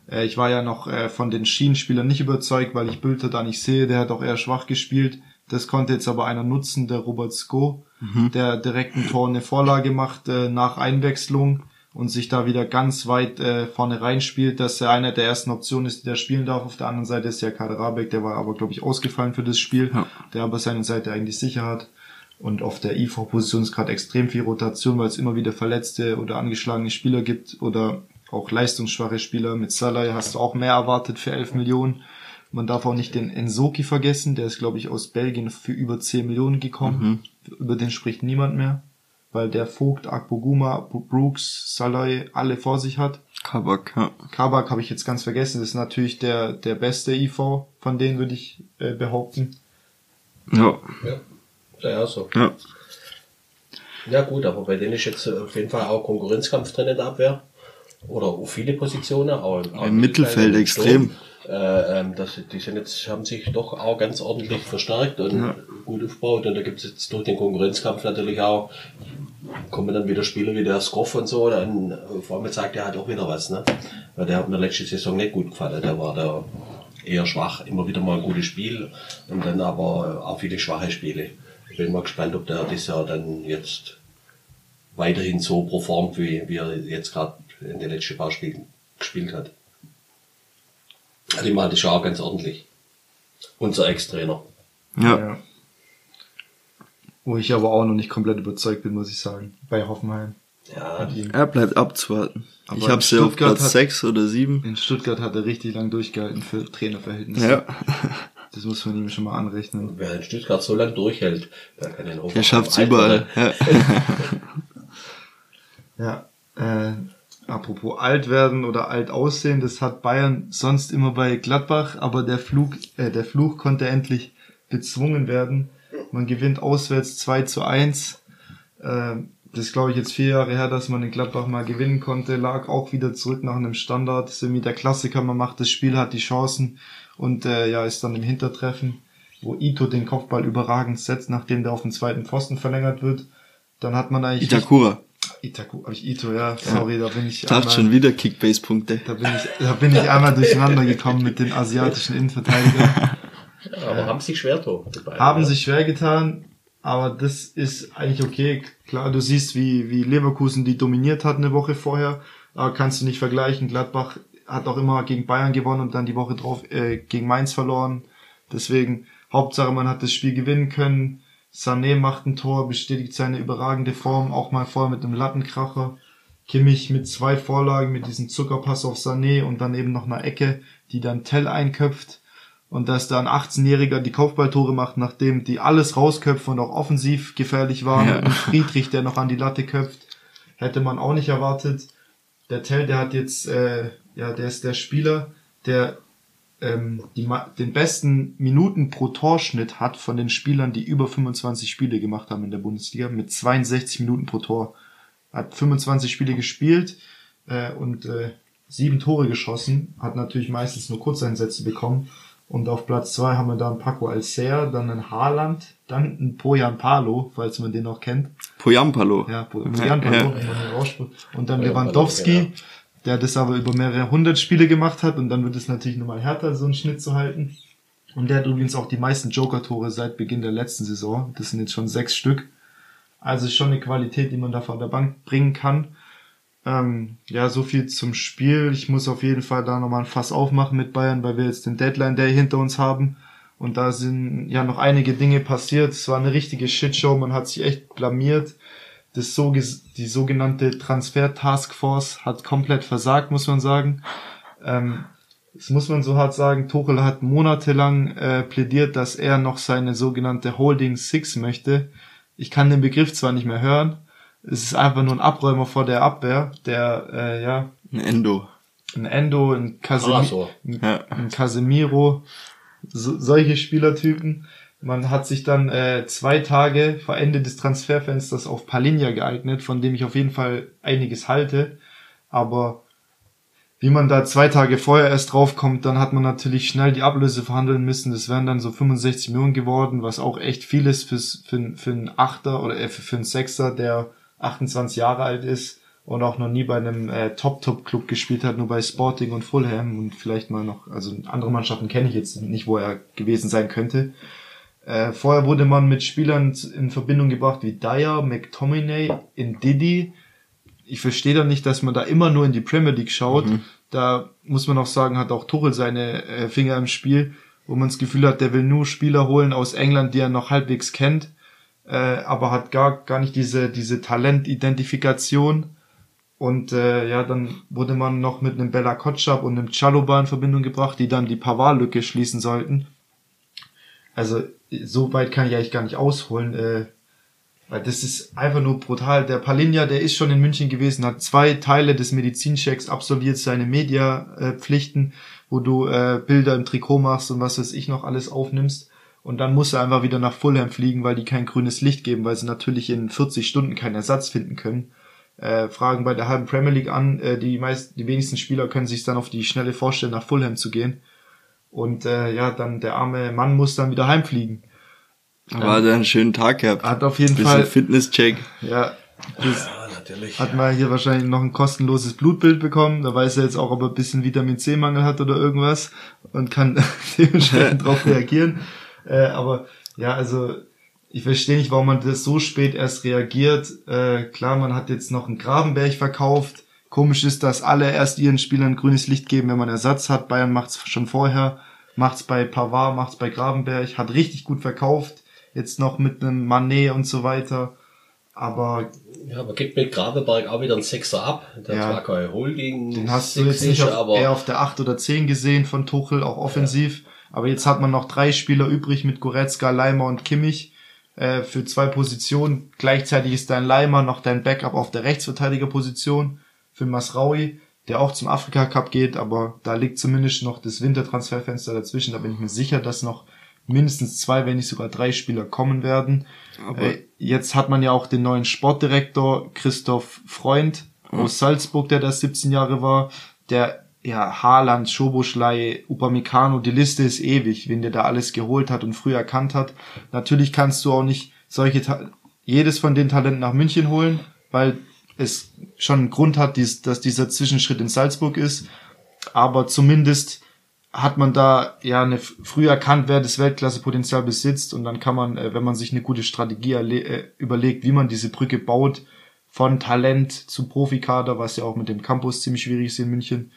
Äh, ich war ja noch äh, von den Schienenspielern nicht überzeugt, weil ich Bülter da nicht sehe. Der hat auch eher schwach gespielt. Das konnte jetzt aber einer nutzen, der Robert Sko, der direkt ein Tor eine Vorlage macht äh, nach Einwechslung und sich da wieder ganz weit äh, vorne reinspielt, dass er einer der ersten Optionen ist, die da spielen darf. Auf der anderen Seite ist ja Kaderabek, der war aber, glaube ich, ausgefallen für das Spiel, Ja. der aber seine Seite eigentlich sicher hat. Und auf der IV-Position ist gerade extrem viel Rotation, weil es immer wieder verletzte oder angeschlagene Spieler gibt oder auch leistungsschwache Spieler. Mit Salah hast du auch mehr erwartet für 11 Millionen. Man darf auch nicht den Ensoki vergessen, der ist, glaube ich, aus Belgien für über 10 Millionen gekommen. Über den spricht niemand mehr, weil der Vogt, Akpoguma, Brooks, Salah alle vor sich hat. Kabak, ja. Kabak habe ich jetzt ganz vergessen, das ist natürlich der, der beste IV von denen, würde ich äh, behaupten. Ja, Ja, ja, so. ja. Ja gut, aber bei denen ist jetzt auf jeden Fall auch Konkurrenzkampf drin in der Abwehr. Oder viele Positionen. Auch, auch Im Mittelfeld im extrem. Äh, ähm, das, die sind jetzt, haben sich doch auch ganz ordentlich verstärkt und gut aufgebaut. Und da gibt es jetzt durch den Konkurrenzkampf natürlich auch, kommen dann wieder Spieler wie der Skoff und so. Dann vor allem sagt er hat auch wieder was, ne? Weil der hat mir letzte Saison nicht gut gefallen. Der war da eher schwach, immer wieder mal ein gutes Spiel und dann aber auch viele schwache Spiele. Ich bin mal gespannt, ob der dieses Jahr dann jetzt weiterhin so performt, wie, wie er jetzt gerade in den letzten paar Spielen gespielt hat. Das ist auch ganz ordentlich. Unser Ex-Trainer. ja. Wo ich aber auch noch nicht komplett überzeugt bin, muss ich sagen, bei Hoffenheim. Ja, Die- Er bleibt abzuwarten. Aber ich habe sie auf Stuttgart Platz hat- 6 oder 7. In Stuttgart hat er richtig lang durchgehalten für Trainerverhältnisse. Ja. Das muss man ihm schon mal anrechnen. wer in Stuttgart so lange durchhält, der kann den Der schafft's überall. Ja. Ja, äh, apropos alt werden oder alt aussehen, das hat Bayern sonst immer bei Gladbach, aber der Flug, äh, der Fluch konnte endlich bezwungen werden. Man gewinnt auswärts 2 zu 1. Äh, das glaube ich, jetzt vier Jahre her, dass man in Gladbach mal gewinnen konnte, lag auch wieder zurück nach einem Standard. Ist irgendwie der Klassiker, man macht das Spiel, hat die Chancen und äh, ja, ist dann im Hintertreffen, wo Ito den Kopfball überragend setzt, nachdem der auf den zweiten Pfosten verlängert wird. Dann hat man eigentlich. Itakura. Itaku, hab ich Ito, ja, sorry, da bin ich. Ich dachte schon wieder Kickbase-Punkte. Da bin ich, da bin ich einmal durcheinander gekommen mit den asiatischen Innenverteidigern. Aber haben sich schwer beiden, Haben ja. sich schwer getan, aber das ist eigentlich okay. Klar, du siehst, wie, wie Leverkusen die dominiert hat eine Woche vorher, aber kannst du nicht vergleichen. Gladbach hat auch immer gegen Bayern gewonnen und dann die Woche drauf äh, gegen Mainz verloren. Deswegen, Hauptsache man hat das Spiel gewinnen können. Sané macht ein Tor, bestätigt seine überragende Form, auch mal vorher mit einem Lattenkracher. Kimmich mit zwei Vorlagen, mit diesem Zuckerpass auf Sané und dann eben noch einer Ecke, die dann Tell einköpft. Und dass da ein 18-Jähriger die Kopfballtore macht, nachdem die alles rausköpfen und auch offensiv gefährlich waren. Ja. Und Friedrich, der noch an die Latte köpft, hätte man auch nicht erwartet. Der Tell, der hat jetzt, äh, ja, der ist der Spieler, der ähm, die, ma- den besten Minuten pro Torschnitt hat von den Spielern, die über 25 Spiele gemacht haben in der Bundesliga, mit 62 Minuten pro Tor. Hat 25 Spiele gespielt äh, und äh, sieben Tore geschossen, hat natürlich meistens nur Kurzeinsätze bekommen. Und auf Platz zwei haben wir dann Paco Alcer, dann einen Haaland, dann einen Poyan Palo, falls man den noch kennt. Ja, Poyan Palo, Ja. wenn man ihn rausspricht. Und dann Poyan Palo, Lewandowski, ja. Der das aber über mehrere hundert Spiele gemacht hat und dann wird es natürlich nochmal härter, so einen Schnitt zu halten. Und der hat übrigens auch die meisten Joker-Tore seit Beginn der letzten Saison. Das sind jetzt schon sechs Stück. Also schon eine Qualität, die man da von der Bank bringen kann. Ähm, ja, so viel zum Spiel. Ich muss auf jeden Fall da nochmal ein Fass aufmachen mit Bayern, weil wir jetzt den Deadline Day hinter uns haben. Und da sind ja noch einige Dinge passiert. Es war eine richtige Shitshow. Man hat sich echt blamiert. Das so, die sogenannte Transfer Task Force hat komplett versagt, muss man sagen. Ähm, das muss man so hart sagen. Tuchel hat monatelang äh, plädiert, dass er noch seine sogenannte Holding Six möchte. Ich kann den Begriff zwar nicht mehr hören. Es ist einfach nur ein Abräumer vor der Abwehr, der äh, ja Ein Endo. ein Endo, ein, Casemi Palazzo. ein, Ja. ein Casemiro, so, solche Spielertypen. Man hat sich dann äh, zwei Tage vor Ende des Transferfensters auf Palinja geeignet, von dem ich auf jeden Fall einiges halte. Aber wie man da zwei Tage vorher erst draufkommt, dann hat man natürlich schnell die Ablöse verhandeln müssen. Das wären dann so 65 Millionen geworden, was auch echt viel ist fürs, für, für einen Achter oder äh, für, einen Sechser, der 28 Jahre alt ist und auch noch nie bei einem äh, Top-Top-Club gespielt hat, nur bei Sporting und Fulham und vielleicht mal noch, also andere Mannschaften kenne ich jetzt nicht, wo er gewesen sein könnte. Äh, vorher wurde man mit Spielern in Verbindung gebracht wie Dyer, McTominay, Ndidi. Ich verstehe da nicht, dass man da immer nur in die Premier League schaut. Da muss man auch sagen, hat auch Tuchel seine äh, Finger im Spiel, wo man das Gefühl hat, der will nur Spieler holen aus England, die er noch halbwegs kennt, äh, aber hat gar, gar nicht diese, diese Talentidentifikation. Und äh, ja, dann wurde man noch mit einem Bella Kotschap und einem Chaloba in Verbindung gebracht, die dann die Pavard-Lücke schließen sollten. Also so weit kann ich eigentlich gar nicht ausholen, äh, weil das ist einfach nur brutal. Der Palinja, der ist schon in München gewesen, hat zwei Teile des Medizinchecks absolviert, seine Media-Pflichten, wo du äh, Bilder im Trikot machst und was weiß ich noch alles aufnimmst. Und dann muss er einfach wieder nach Fulham fliegen, weil die kein grünes Licht geben, weil sie natürlich in 40 Stunden keinen Ersatz finden können. Äh, fragen bei der halben Premier League an, äh, die meisten, die wenigsten Spieler können sich dann auf die Schnelle vorstellen, nach Fulham zu gehen. Und äh, ja, dann der arme Mann muss dann wieder heimfliegen. Aber hat er einen schönen Tag gehabt. Hat auf jeden Bisschen Fall, Fitnesscheck. ja, das Ja, natürlich. hat man hier wahrscheinlich noch ein kostenloses Blutbild bekommen. Da weiß er jetzt auch, ob er ein bisschen Vitamin C-Mangel hat oder irgendwas und kann dementsprechend darauf reagieren. Äh, aber ja, also ich verstehe nicht, warum man das so spät erst reagiert. Äh, klar, man hat jetzt noch einen Grabenberg verkauft. Komisch ist, dass alle erst ihren Spielern grünes Licht geben, wenn man Ersatz hat. Bayern macht's schon vorher, macht's bei Pavard, macht's bei Grabenberg, hat richtig gut verkauft. Jetzt noch mit einem Manet und so weiter. Aber Ja, man gibt mit Grabeberg auch wieder einen Sechser ab. Der Ja. zwar kein Holding Den hast du jetzt nicht auf, aber eher auf der 8 oder 10 gesehen von Tuchel, auch offensiv. Aber jetzt hat man noch drei Spieler übrig mit Goretzka, Leimer und Kimmich äh, für zwei Positionen. Gleichzeitig ist dein Leimer noch dein Backup auf der Rechtsverteidigerposition. Für Masraui, der auch zum Afrika Cup geht, aber da liegt zumindest noch das Wintertransferfenster dazwischen. Da bin ich mir sicher, dass noch mindestens zwei, wenn nicht sogar drei Spieler kommen werden. Äh, jetzt hat man ja auch den neuen Sportdirektor Christoph Freund aus Salzburg, der da 17 Jahre war, der ja, Haaland, Schoboschlei, Upamecano, die Liste ist ewig, wen der da alles geholt hat und früh erkannt hat. Natürlich kannst du auch nicht solche, Ta jedes von den Talenten nach München holen, weil es schon einen Grund hat, dies, dass dieser Zwischenschritt in Salzburg ist. Aber zumindest hat man da ja eine früh erkannt, wer das Weltklassepotenzial besitzt und dann kann man, äh, wenn man sich eine gute Strategie äh, überlegt, wie man diese Brücke baut, von Talent zu Profikader, was ja auch mit dem Campus ziemlich schwierig ist in München,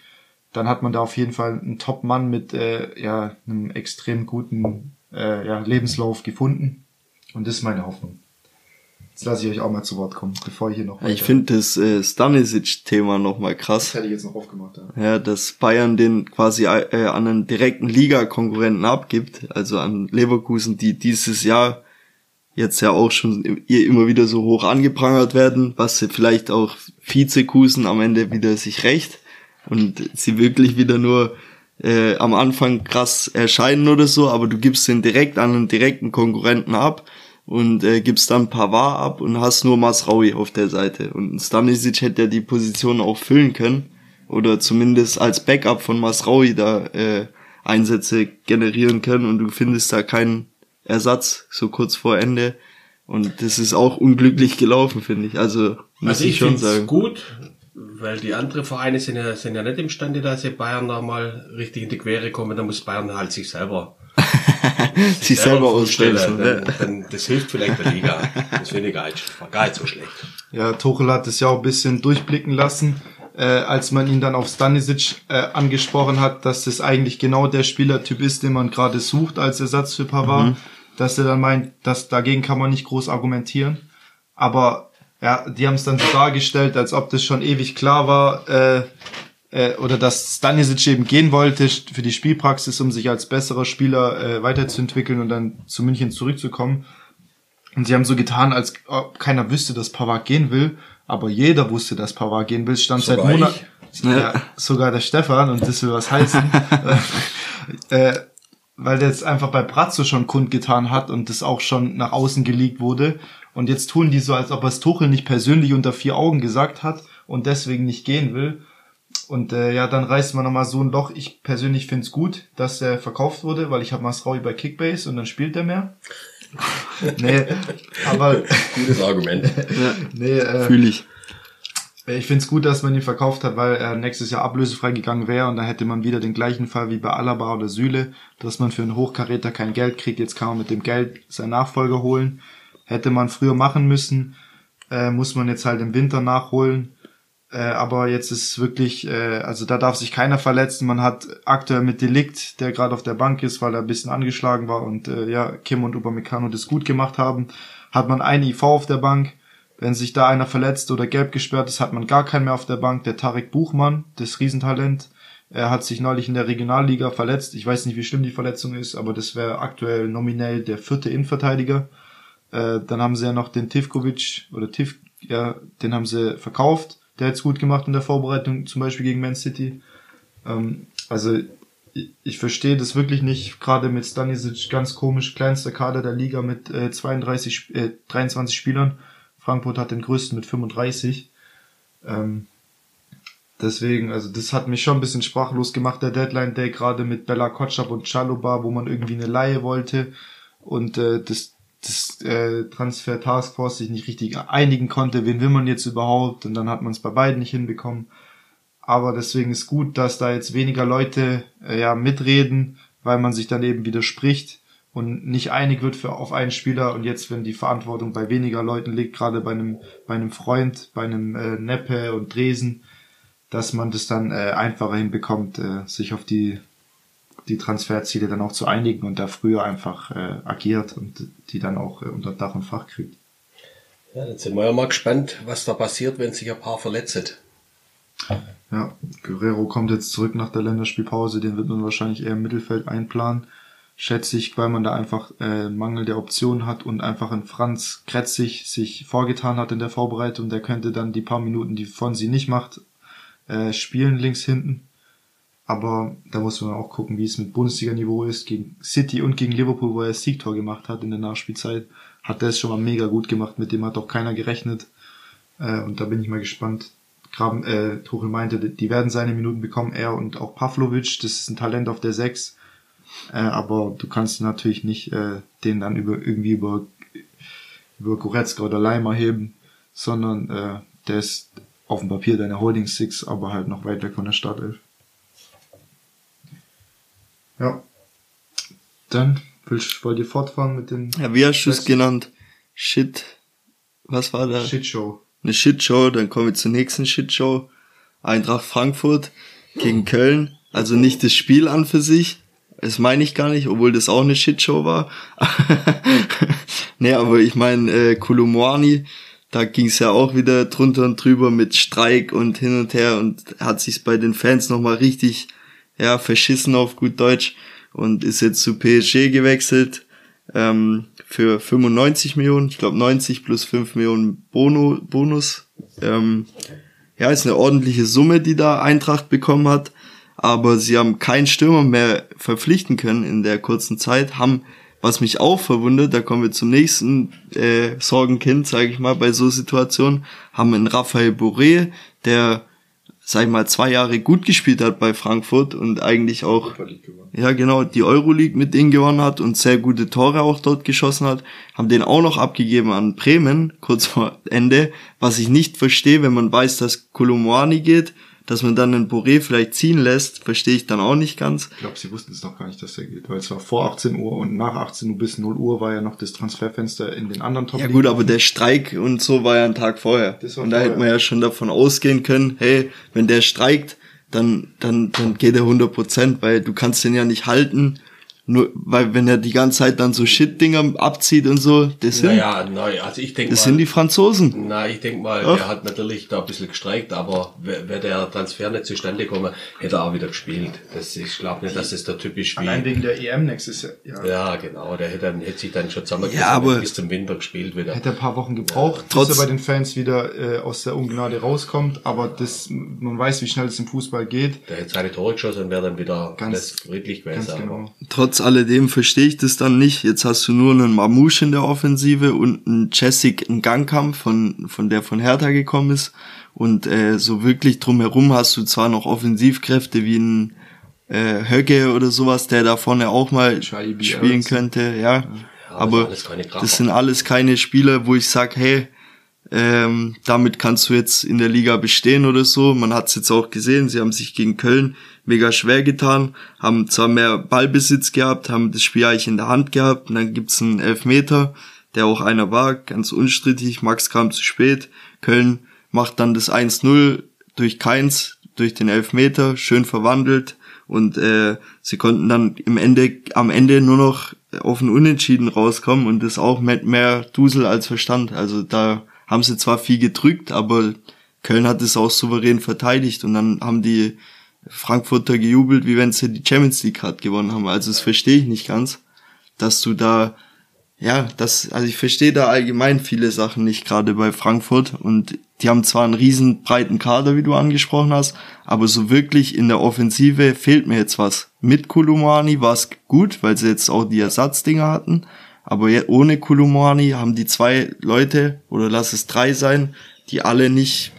dann hat man da auf jeden Fall einen Top-Mann mit äh, ja, einem extrem guten äh, ja, Lebenslauf gefunden. Und das ist meine Hoffnung. Jetzt lasse ich euch auch mal zu Wort kommen, bevor ich hier noch. Ich finde das äh, Stanisic-Thema nochmal krass. Das hätte ich jetzt noch aufgemacht, ja. Ja, dass Bayern den quasi äh, an einen direkten Liga-Konkurrenten abgibt, also an Leverkusen, die dieses Jahr jetzt ja auch schon immer wieder so hoch angeprangert werden, was sie vielleicht auch Vizekusen am Ende wieder sich recht und sie wirklich wieder nur äh, am Anfang krass erscheinen oder so, aber du gibst den direkt an einen direkten Konkurrenten ab und äh, gibst dann Pavard ab und hast nur Masraui auf der Seite. Und Stanisic hätte ja die Position auch füllen können oder zumindest als Backup von Masraui da äh, Einsätze generieren können und du findest da keinen Ersatz so kurz vor Ende. Und das ist auch unglücklich gelaufen, finde ich. Also muss Also ich, ich schon sagen. gut, weil die anderen Vereine sind ja, sind ja nicht imstande, dass sie Bayern da mal richtig in die Quere kommen. Da muss Bayern halt sich selber, sich selber aufstellen. ausstellen. Dann, Ja. dann, das hilft vielleicht der Liga. Das finde ich gar nicht, gar nicht so schlecht. Ja, Tuchel hat es ja auch ein bisschen durchblicken lassen, äh, als man ihn dann auf Stanisic äh, angesprochen hat, dass das eigentlich genau der Spielertyp ist, den man gerade sucht als Ersatz für Pavard, dass er dann meint, dass dagegen kann man nicht groß argumentieren. Aber ja, die haben es dann so dargestellt, als ob das schon ewig klar war, äh, äh, oder dass Stanisic eben gehen wollte für die Spielpraxis, um sich als besserer Spieler äh, weiterzuentwickeln und dann zu München zurückzukommen. Und sie haben so getan, als ob keiner wüsste, dass Pavard gehen will, aber jeder wusste, dass Pavard gehen will. Stand Sogar seit Monaten. Ja, sogar der Stefan, und das will was heißen. äh, weil der jetzt einfach bei Brazzo schon kundgetan hat und das auch schon nach außen geleakt wurde. Und jetzt tun die so, als ob es Tuchel nicht persönlich unter vier Augen gesagt hat und deswegen nicht gehen will. Und äh, ja, dann reißt man nochmal so ein Loch. Ich persönlich find's gut, dass er verkauft wurde, weil ich habe Masraui bei Kickbase und dann spielt er mehr. nee, aber Gutes Argument. nee, äh, Fühle ich. ich find's gut, dass man ihn verkauft hat, weil er nächstes Jahr ablösefrei gegangen wäre und da hätte man wieder den gleichen Fall wie bei Alaba oder Süle, dass man für einen Hochkaräter kein Geld kriegt. Jetzt kann man mit dem Geld seinen Nachfolger holen. Hätte man früher machen müssen, äh, muss man jetzt halt im Winter nachholen. Äh, aber jetzt ist wirklich, äh, also da darf sich keiner verletzen. Man hat aktuell mit Delikt, der gerade auf der Bank ist, weil er ein bisschen angeschlagen war und äh, ja, Kim und Upamecano das gut gemacht haben, hat man einen IV auf der Bank. Wenn sich da einer verletzt oder gelb gesperrt ist, hat man gar keinen mehr auf der Bank. Der Tarek Buchmann, das Riesentalent, er hat sich neulich in der Regionalliga verletzt. Ich weiß nicht, wie schlimm die Verletzung ist, aber das wäre aktuell nominell der vierte Innenverteidiger. Äh, dann haben sie ja noch den Tivkovic oder Tiv, ja, den haben sie verkauft. Der hat's gut gemacht in der Vorbereitung, zum Beispiel gegen Man City. Ähm, also ich, ich verstehe das wirklich nicht, gerade mit Stanisic, ganz komisch, kleinster Kader der Liga mit äh, 32, Sp- äh, 23 Spielern. Frankfurt hat den größten mit 35. Ähm, deswegen, also das hat mich schon ein bisschen sprachlos gemacht, der Deadline Day, gerade mit Bella Kotschap und Chaluba, wo man irgendwie eine Laie wollte und äh, das, das äh, Transfer Taskforce sich nicht richtig einigen konnte, wen will man jetzt überhaupt und dann hat man es bei beiden nicht hinbekommen. Aber deswegen ist gut, dass da jetzt weniger Leute äh, ja mitreden, weil man sich dann eben widerspricht und nicht einig wird für auf einen Spieler und jetzt, wenn die Verantwortung bei weniger Leuten liegt, gerade bei einem bei einem Freund, bei einem äh, Neppe und Dresen, dass man das dann äh, einfacher hinbekommt, äh, sich auf die die Transferziele dann auch zu einigen und da früher einfach äh, agiert und die dann auch äh, unter Dach und Fach kriegt. Ja, jetzt sind wir ja mal gespannt, was da passiert, wenn sich ein paar verletzen. Ja, Guerrero kommt jetzt zurück nach der Länderspielpause, den wird man wahrscheinlich eher im Mittelfeld einplanen. Schätze ich, weil man da einfach äh, Mangel der Optionen hat und einfach ein Franz Kretzig sich vorgetan hat in der Vorbereitung. Der könnte dann die paar Minuten, die von sie nicht macht, äh, spielen links hinten. Aber da muss man auch gucken, wie es mit Bundesliga-Niveau ist. Gegen City und gegen Liverpool, wo er das Siegtor gemacht hat in der Nachspielzeit, hat er es schon mal mega gut gemacht. Mit dem hat auch keiner gerechnet. Äh, und da bin ich mal gespannt. Graben, äh, Tuchel meinte, die werden seine Minuten bekommen, er und auch Pavlovic. Das ist ein Talent auf der 6. Äh, aber du kannst natürlich nicht äh, den dann über irgendwie über über Goretzka oder Leimer heben, sondern äh, der ist auf dem Papier deine Holding Six, aber halt noch weit weg von der Startelf. Ja. Dann willst, wollt ihr fortfahren mit den. Ja, wie hast du es genannt? Shit. Was war da? Shitshow. Eine Shitshow, dann kommen wir zur nächsten Shitshow. Eintracht Frankfurt gegen Köln. Also nicht das Spiel an für sich. Das meine ich gar nicht, obwohl das auch eine Shitshow war. nee, aber ich meine, äh, Kolumwani, da ging es ja auch wieder drunter und drüber mit Streik und hin und her und hat sich bei den Fans nochmal richtig ja, verschissen auf gut Deutsch und ist jetzt zu PSG gewechselt ähm, für 95 Millionen, ich glaube 90 plus 5 Millionen Bono, Bonus. Ähm, ja, ist eine ordentliche Summe, die da Eintracht bekommen hat, aber sie haben keinen Stürmer mehr verpflichten können in der kurzen Zeit, haben was mich auch verwundert, da kommen wir zum nächsten äh, Sorgenkind, sage ich mal, bei so Situationen, haben einen Raphael Boré, der sag ich mal, zwei Jahre gut gespielt hat bei Frankfurt und eigentlich auch, ja genau, die Euroleague mit denen gewonnen hat und sehr gute Tore auch dort geschossen hat, haben den auch noch abgegeben an Bremen, kurz vor Ende, was ich nicht verstehe, wenn man weiß, dass Kolumwani geht, dass man dann einen Boré vielleicht ziehen lässt, verstehe ich dann auch nicht ganz. Ich glaube, sie wussten es noch gar nicht, dass er geht, weil es war vor 18 Uhr und nach 18 Uhr bis 0 Uhr war ja noch das Transferfenster in den anderen top Ja gut, aber der Streik und so war ja ein Tag vorher. Und da vorher. hätte man ja schon davon ausgehen können, hey, wenn der streikt, dann, dann, dann geht er 100 Prozent, weil du kannst den ja nicht halten, nur, weil wenn er die ganze Zeit dann so Shit-Dinger abzieht und so, das sind, Naja, nein, also ich das mal, sind die Franzosen. na, ich denke mal, Ach. der hat natürlich da ein bisschen gestreikt, aber wäre der Transfer nicht zustande gekommen, hätte er auch wieder gespielt. Das, ich glaube nicht, dass das der typisch wie, Allein wegen der EM nächstes Jahr. Ja. ja, genau, der hätte, dann, hätte sich dann schon zusammengerissen Ja, aber- bis zum Winter gespielt wieder. Hätte ein paar Wochen gebraucht, Trotz- bis er bei den Fans wieder äh, aus der Ungnade rauskommt, aber das, man weiß, wie schnell es im Fußball geht. Der hätte seine Tore geschossen und wäre dann wieder Ganz- friedlich gewesen. Ganz genau. Trotz alledem verstehe ich das dann nicht. Jetzt hast du nur einen Mamouche in der Offensive und einen Jessic in Gangkamp, von, von der von Hertha gekommen ist. Und äh, so wirklich drumherum hast du zwar noch Offensivkräfte wie ein äh, Höcke oder sowas, der da vorne auch mal spielen könnte, ja. das Aber Kracher. das sind alles keine Spieler, wo ich sag, hey, ähm, damit kannst du jetzt in der Liga bestehen oder so. Man hat es jetzt auch gesehen, sie haben sich gegen Köln mega schwer getan, haben zwar mehr Ballbesitz gehabt, haben das Spiel eigentlich in der Hand gehabt und dann gibt's einen Elfmeter, der auch einer war, ganz unstrittig. Max kam zu spät. Köln macht dann das 1-0 durch Keins, durch den Elfmeter, schön verwandelt und äh, sie konnten dann im Ende, am Ende nur noch auf ein Unentschieden rauskommen und das auch mit mehr Dusel als Verstand. Also da haben sie zwar viel gedrückt, aber Köln hat es auch souverän verteidigt und dann haben die Frankfurter gejubelt, wie wenn sie die Champions League gerade gewonnen haben. Also das verstehe ich nicht ganz, dass du da ja, das, also ich verstehe da allgemein viele Sachen nicht, gerade bei Frankfurt. Und die haben zwar einen riesen breiten Kader, wie du angesprochen hast, aber so wirklich in der Offensive fehlt mir jetzt was. Mit Kulumani war es gut, weil sie jetzt auch die Ersatzdinger hatten. Aber ohne Kulumani haben die zwei Leute, oder lass es drei sein, die alle nicht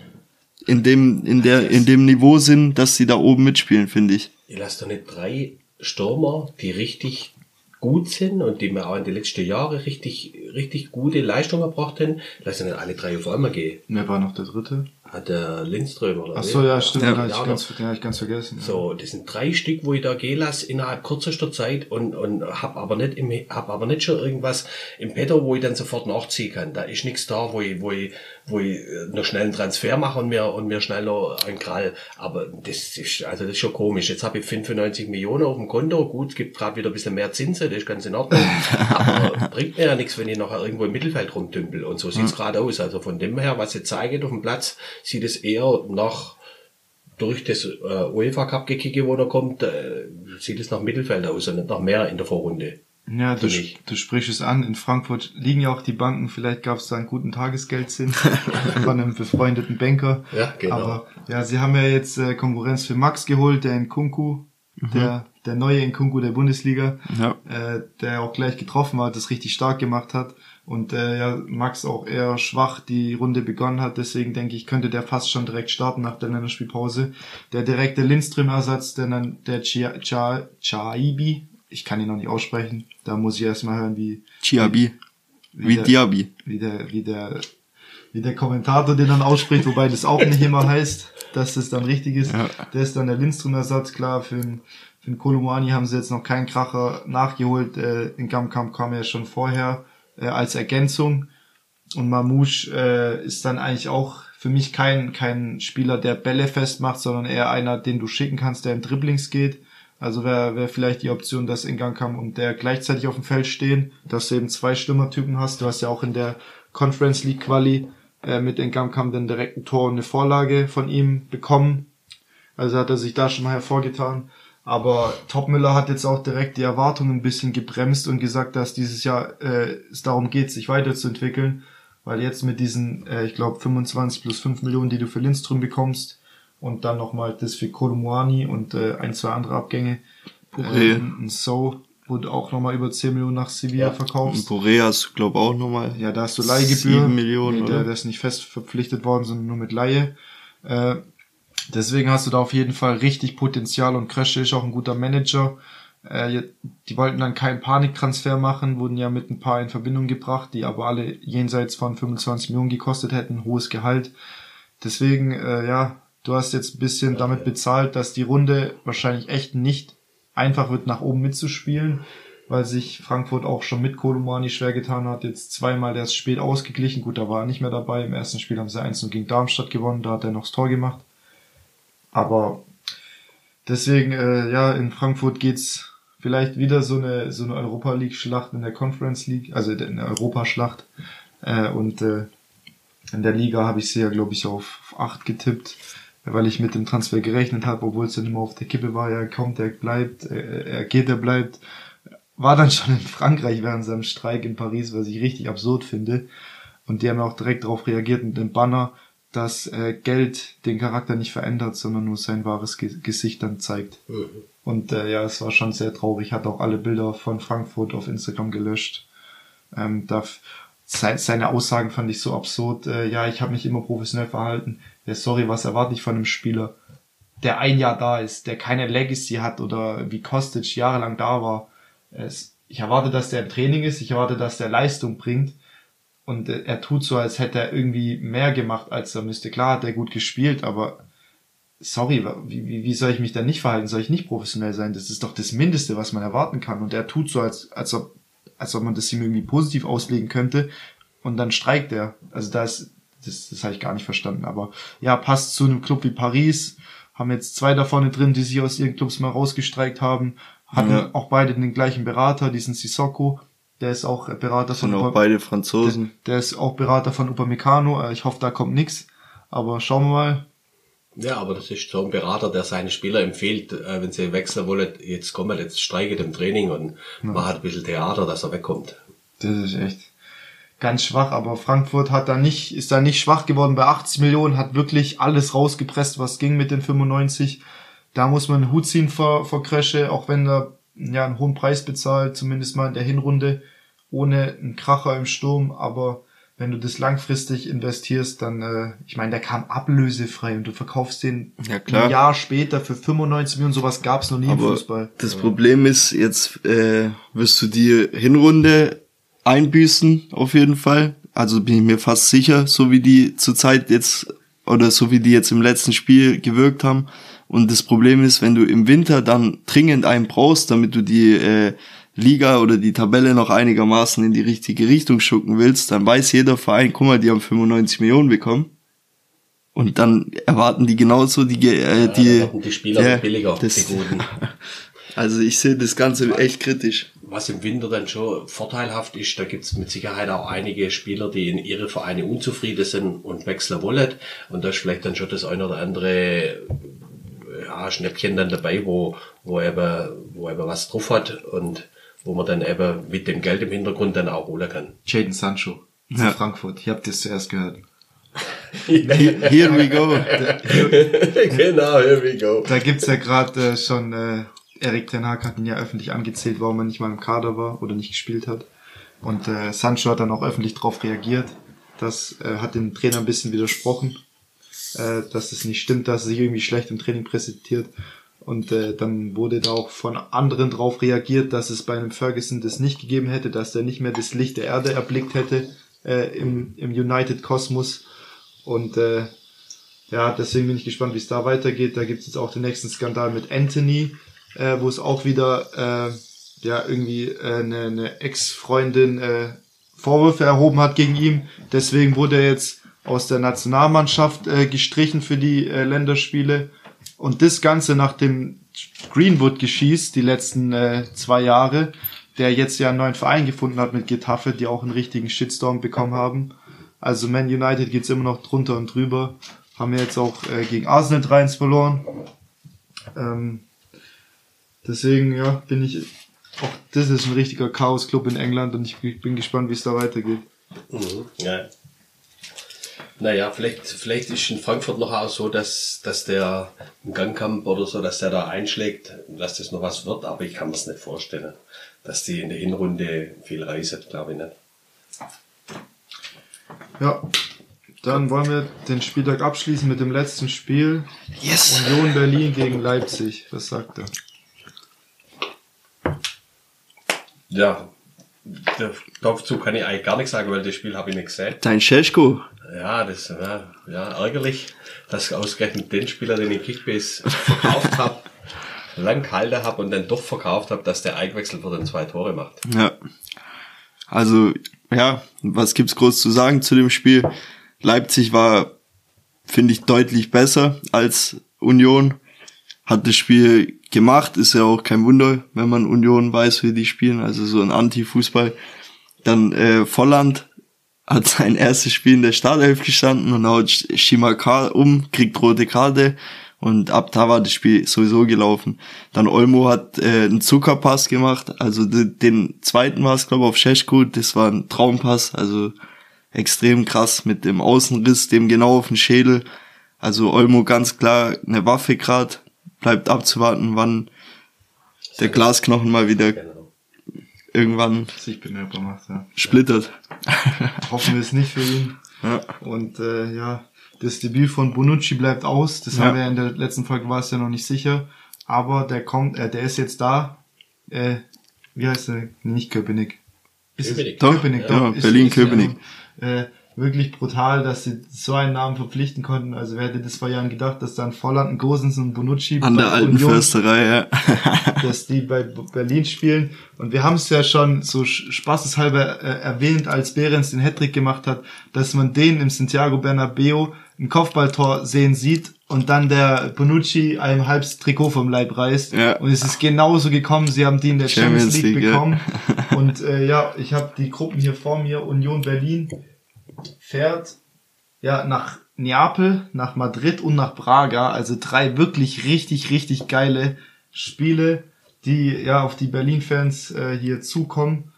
in dem, in der, in dem Niveau sind, dass sie da oben mitspielen, finde ich. Ich lasse doch nicht drei Stürmer, die richtig gut sind und die mir auch in den letzten Jahren richtig, richtig gute Leistungen erbracht haben, lasse nicht alle drei auf einmal gehen. Wer war noch der dritte? Hat der Lindström oder Ach so, ja, stimmt, Ja. den, hatte ich ganz, den hatte ich ganz vergessen. ja. So, das sind drei Stück, wo ich da gehen lasse innerhalb kürzester Zeit und, und hab aber nicht im, hab aber nicht schon irgendwas im Petto, wo ich dann sofort nachziehen kann. Da ist nichts da, wo ich, wo ich, wo ich äh, noch schnell einen Transfer mache und mir, und mir schnell noch einen Krall. Aber das ist, also das ist schon komisch. Jetzt habe ich 95 Millionen auf dem Konto. Gut, es gibt gerade wieder ein bisschen mehr Zinsen, das ist ganz in Ordnung. aber bringt mir ja nichts, wenn ich nachher irgendwo im Mittelfeld rumtümpel. Und so sieht's gerade aus. Also von dem her, was jetzt zeigt auf dem Platz, sieht es eher nach durch das äh, UEFA Cup gekicke, wo er kommt, äh, sieht es nach Mittelfeld aus und nicht nach mehr in der Vorrunde. Ja, du, du sprichst es an. In Frankfurt liegen ja auch die Banken. Vielleicht gab es da einen guten Tagesgeldzins von einem befreundeten Banker. Ja, genau. Aber ja, sie haben ja jetzt äh, Konkurrenz für Max geholt, der in Kunku, der, der neue in Kunku der Bundesliga, Ja. äh, der auch gleich getroffen hat, das richtig stark gemacht hat. Und äh, ja, Max auch eher schwach die Runde begonnen hat. Deswegen denke ich, könnte der fast schon direkt starten nach der Länderspielpause. Der direkte Lindström-Ersatz, der, dann- der Chia- Chia- Chaibi, ich kann ihn noch nicht aussprechen. Da muss ich erstmal hören, wie, Chiabi. Wie der- Diaby. wie der, wie der, wie der Kommentator den dann ausspricht, wobei das auch nicht immer heißt, dass das dann richtig ist. Ja. Der ist dann der Lindström-Ersatz, klar, für den, für den Kolumani haben sie jetzt noch keinen Kracher nachgeholt. Äh, in Gamkamp kam er schon vorher äh, als Ergänzung. Und Mamouche äh, ist dann eigentlich auch für mich kein, kein Spieler, der Bälle festmacht, sondern eher einer, den du schicken kannst, der in Dribblings geht. Also wäre wär vielleicht die Option, dass in Gang kam und der gleichzeitig auf dem Feld stehen, dass du eben zwei Stürmertypen hast. Du hast ja auch in der Conference League Quali äh, mit Engam kam dann direkt ein Tor und eine Vorlage von ihm bekommen. Also hat er sich da schon mal hervorgetan. Aber Topmüller hat jetzt auch direkt die Erwartungen ein bisschen gebremst und gesagt, dass dieses Jahr äh, es darum geht, sich weiterzuentwickeln. Weil jetzt mit diesen, äh, ich glaube, 25 plus 5 Millionen, die du für Lindström bekommst und dann nochmal das für Kolumwani und äh, ein, zwei andere Abgänge. Boré. Ähm, So wurde auch nochmal über 10 Millionen nach Sevilla Ja. verkauft. Und Boré hast du, glaub auch nochmal. Ja, da hast du Leihgebühr. Sieben Millionen, Nee, der, oder? der ist nicht fest verpflichtet worden, sondern nur mit Leihe. Äh, deswegen hast du da auf jeden Fall richtig Potenzial und Krösche ist auch ein guter Manager. Äh, die wollten dann keinen Paniktransfer machen, wurden ja mit ein paar in Verbindung gebracht, die aber alle jenseits von 25 Millionen gekostet hätten, hohes Gehalt. Deswegen, äh, ja, du hast jetzt ein bisschen damit bezahlt, dass die Runde wahrscheinlich echt nicht einfach wird, nach oben mitzuspielen, weil sich Frankfurt auch schon mit Kolumani schwer getan hat. Jetzt zweimal der ist spät ausgeglichen. Gut, da war er nicht mehr dabei. Im ersten Spiel haben sie 1 gegen Darmstadt gewonnen, da hat er noch das Tor gemacht. Aber deswegen, äh, ja, in Frankfurt geht's vielleicht wieder so eine, so eine Europa League Schlacht in der Conference League, also in der Europaschlacht. Äh, und äh, in der Liga habe ich sie ja, glaube ich, auf, 8 getippt, weil ich mit dem Transfer gerechnet habe, obwohl es dann immer auf der Kippe war, er kommt, er bleibt, er, geht, er bleibt. War dann schon in Frankreich während seinem Streik in Paris, was ich richtig absurd finde. Und die haben auch direkt darauf reagiert mit dem Banner, dass äh, Geld den Charakter nicht verändert, sondern nur sein wahres Ge Gesicht dann zeigt. Und äh, ja, es war schon sehr traurig. Hat auch alle Bilder von Frankfurt auf Instagram gelöscht. Ähm, da, se- seine Aussagen fand ich so absurd. Äh, ja, ich habe mich immer professionell verhalten. Ja, sorry, was erwarte ich von einem Spieler, der ein Jahr da ist, der keine Legacy hat oder wie Kostic jahrelang da war. Es, ich erwarte, dass der im Training ist. Ich erwarte, dass der Leistung bringt. Und äh, er tut so, als hätte er irgendwie mehr gemacht, als er müsste. Klar hat er gut gespielt, aber sorry, wie, wie soll ich mich da nicht verhalten? Soll ich nicht professionell sein? Das ist doch das Mindeste, was man erwarten kann. Und er tut so, als, als, ob, als ob man das ihm irgendwie positiv auslegen könnte. Und dann streikt er. Also da ist, das, das habe ich gar nicht verstanden. Aber ja, passt zu einem Club wie Paris. Haben jetzt zwei da vorne drin, die sich aus ihren Clubs mal rausgestreikt haben. Hatten Ja. auch beide den gleichen Berater, diesen Sissoko. Der ist auch Berater Sind von auch Upa- beide der, Franzosen. der ist auch Berater von Upamecano. Äh, Ich hoffe, da kommt nix. Aber schauen wir mal. Ja, aber das ist so ein Berater, der seine Spieler empfiehlt, äh, wenn sie wechseln wollen, jetzt kommen, jetzt streiket im Training und macht ein bisschen Theater, dass er wegkommt. Das ist echt ganz schwach, aber Frankfurt hat da nicht, ist da nicht schwach geworden bei 80 Millionen, hat wirklich alles rausgepresst, was ging mit den 95. Da muss man einen Hut ziehen vor, vor Krösche, auch wenn er ja einen hohen Preis bezahlt, zumindest mal in der Hinrunde, ohne einen Kracher im Sturm, aber wenn du das langfristig investierst, dann, äh, ich meine, der kam ablösefrei und du verkaufst den Ja, klar. ein Jahr später für 95 Millionen, sowas gab's noch nie im Aber Fußball. das Problem ist, jetzt äh, wirst du die Hinrunde einbüßen, auf jeden Fall. Also bin ich mir fast sicher, so wie die zurzeit jetzt oder so wie die jetzt im letzten Spiel gewirkt haben. Und das Problem ist, wenn du im Winter dann dringend einen brauchst, damit du die äh, Liga oder die Tabelle noch einigermaßen in die richtige Richtung schucken willst, dann weiß jeder Verein, guck mal, die haben 95 Millionen bekommen. Und dann erwarten die genauso die, äh, Ja, die, die Spieler ja, billiger, das- die guten. Also ich sehe das Ganze echt kritisch. Was im Winter dann schon vorteilhaft ist, da gibt's mit Sicherheit auch einige Spieler, die in ihre Vereine unzufrieden sind und wechseln wollen. Und da ist vielleicht dann schon das eine oder andere ja, Schnäppchen dann dabei, wo, wo, eben, wo eben was drauf hat. Und wo man dann eben mit dem Geld im Hintergrund dann auch holen kann. Jaden Sancho zu Ja. Frankfurt. Ihr habt das zuerst gehört. Here we go. genau, here we go. Da gibt's ja gerade äh, schon, äh, Erik Ten Hag hat ihn ja öffentlich angezählt, warum er nicht mal im Kader war oder nicht gespielt hat. Und äh, Sancho hat dann auch öffentlich darauf reagiert. Das äh, hat dem Trainer ein bisschen widersprochen, äh, dass es nicht stimmt, dass er sich irgendwie schlecht im Training präsentiert. Und äh, dann wurde da auch von anderen drauf reagiert, dass es bei einem Ferguson das nicht gegeben hätte, dass er nicht mehr das Licht der Erde erblickt hätte äh, im, im United-Kosmos. Und äh, ja, deswegen bin ich gespannt, wie es da weitergeht. Da gibt es jetzt auch den nächsten Skandal mit Anthony, äh, wo es auch wieder äh, ja irgendwie äh, eine, eine Ex-Freundin äh, Vorwürfe erhoben hat gegen ihn. Deswegen wurde er jetzt aus der Nationalmannschaft äh, gestrichen für die äh, Länderspiele. Und das Ganze nach dem Greenwood geschießt, die letzten äh, zwei Jahre, der jetzt ja einen neuen Verein gefunden hat mit Getafe, die auch einen richtigen Shitstorm bekommen haben. Also Man United geht's immer noch drunter und drüber. Haben wir jetzt auch äh, gegen Arsenal 3-1 verloren. Ähm, deswegen, ja, bin ich auch, das ist ein richtiger Chaos-Club in England und ich bin gespannt, wie es da weitergeht. Mhm, ja. Naja, vielleicht, vielleicht ist in Frankfurt noch auch so, dass, dass der im Gangkamp oder so, dass der da einschlägt, dass das noch was wird, aber ich kann mir es nicht vorstellen, dass die in der Hinrunde viel reisen, glaube ich nicht. Ja, dann wollen wir den Spieltag abschließen mit dem letzten Spiel. Yes. Union Berlin gegen Leipzig. Was sagt er? Ja, dazu kann ich eigentlich gar nichts sagen, weil das Spiel habe ich nicht gesehen. Dein Scheschko. Ja, das ja, ja ärgerlich, dass ausgerechnet den Spieler, den ich Kickbase verkauft habe, lang gehalten habe und dann doch verkauft habe, dass der Eingwechsel für den zwei Tore macht. Ja. Also, ja, was gibt's groß zu sagen zu dem Spiel? Leipzig war, finde ich, deutlich besser als Union. Hat das Spiel gemacht, ist ja auch kein Wunder, wenn man Union weiß, wie die spielen, also so ein Anti-Fußball. Dann äh, Volland hat sein erstes Spiel in der Startelf gestanden und haut Shimakar um, kriegt rote Karte. Und ab da war das Spiel sowieso gelaufen. Dann Olmo hat äh, einen Zuckerpass gemacht, also de, den zweiten war es glaube ich auf Scheschko, das war ein Traumpass, also extrem krass mit dem Außenriss, dem genau auf den Schädel. Also Olmo ganz klar eine Waffe grad, bleibt abzuwarten, wann der Glasknochen mal wieder irgendwann Sich bemerkbar macht, ja. splittert. Hoffen wir es nicht für ihn. Ja. Und äh, ja, das Debüt von Bonucci bleibt aus. Das Ja. haben wir in der letzten Folge war es ja noch nicht sicher. Aber der kommt, äh, der ist jetzt da. Äh, wie heißt der? Nee, Nicht Köpenick. Ist Köpenick. Doch, Köpenick, ja, doch. Ist- Berlin-Köpenick. ja, Äh, wirklich brutal, dass sie so einen Namen verpflichten konnten. Also wer hätte das vor Jahren gedacht, dass dann Volland, ein Gosens und Bonucci An der alten Union- Försterei, ja. dass die bei Berlin spielen. Und wir haben es ja schon so spaßeshalber äh, erwähnt, als Behrens den Hattrick gemacht hat, dass man den im Santiago Bernabeo ein Kopfballtor sehen sieht und dann der Bonucci einem halbes Trikot vom Leib reißt. Ja. Und es ist genauso gekommen. Sie haben die in der Champions, Champions League, League, ja. bekommen. Und äh, ja, ich habe die Gruppen hier vor mir. Union Berlin fährt ja nach Neapel, nach Madrid und nach Braga. Also drei wirklich richtig, richtig geile Spiele, die ja auf die Berlin-Fans äh, hier zukommen,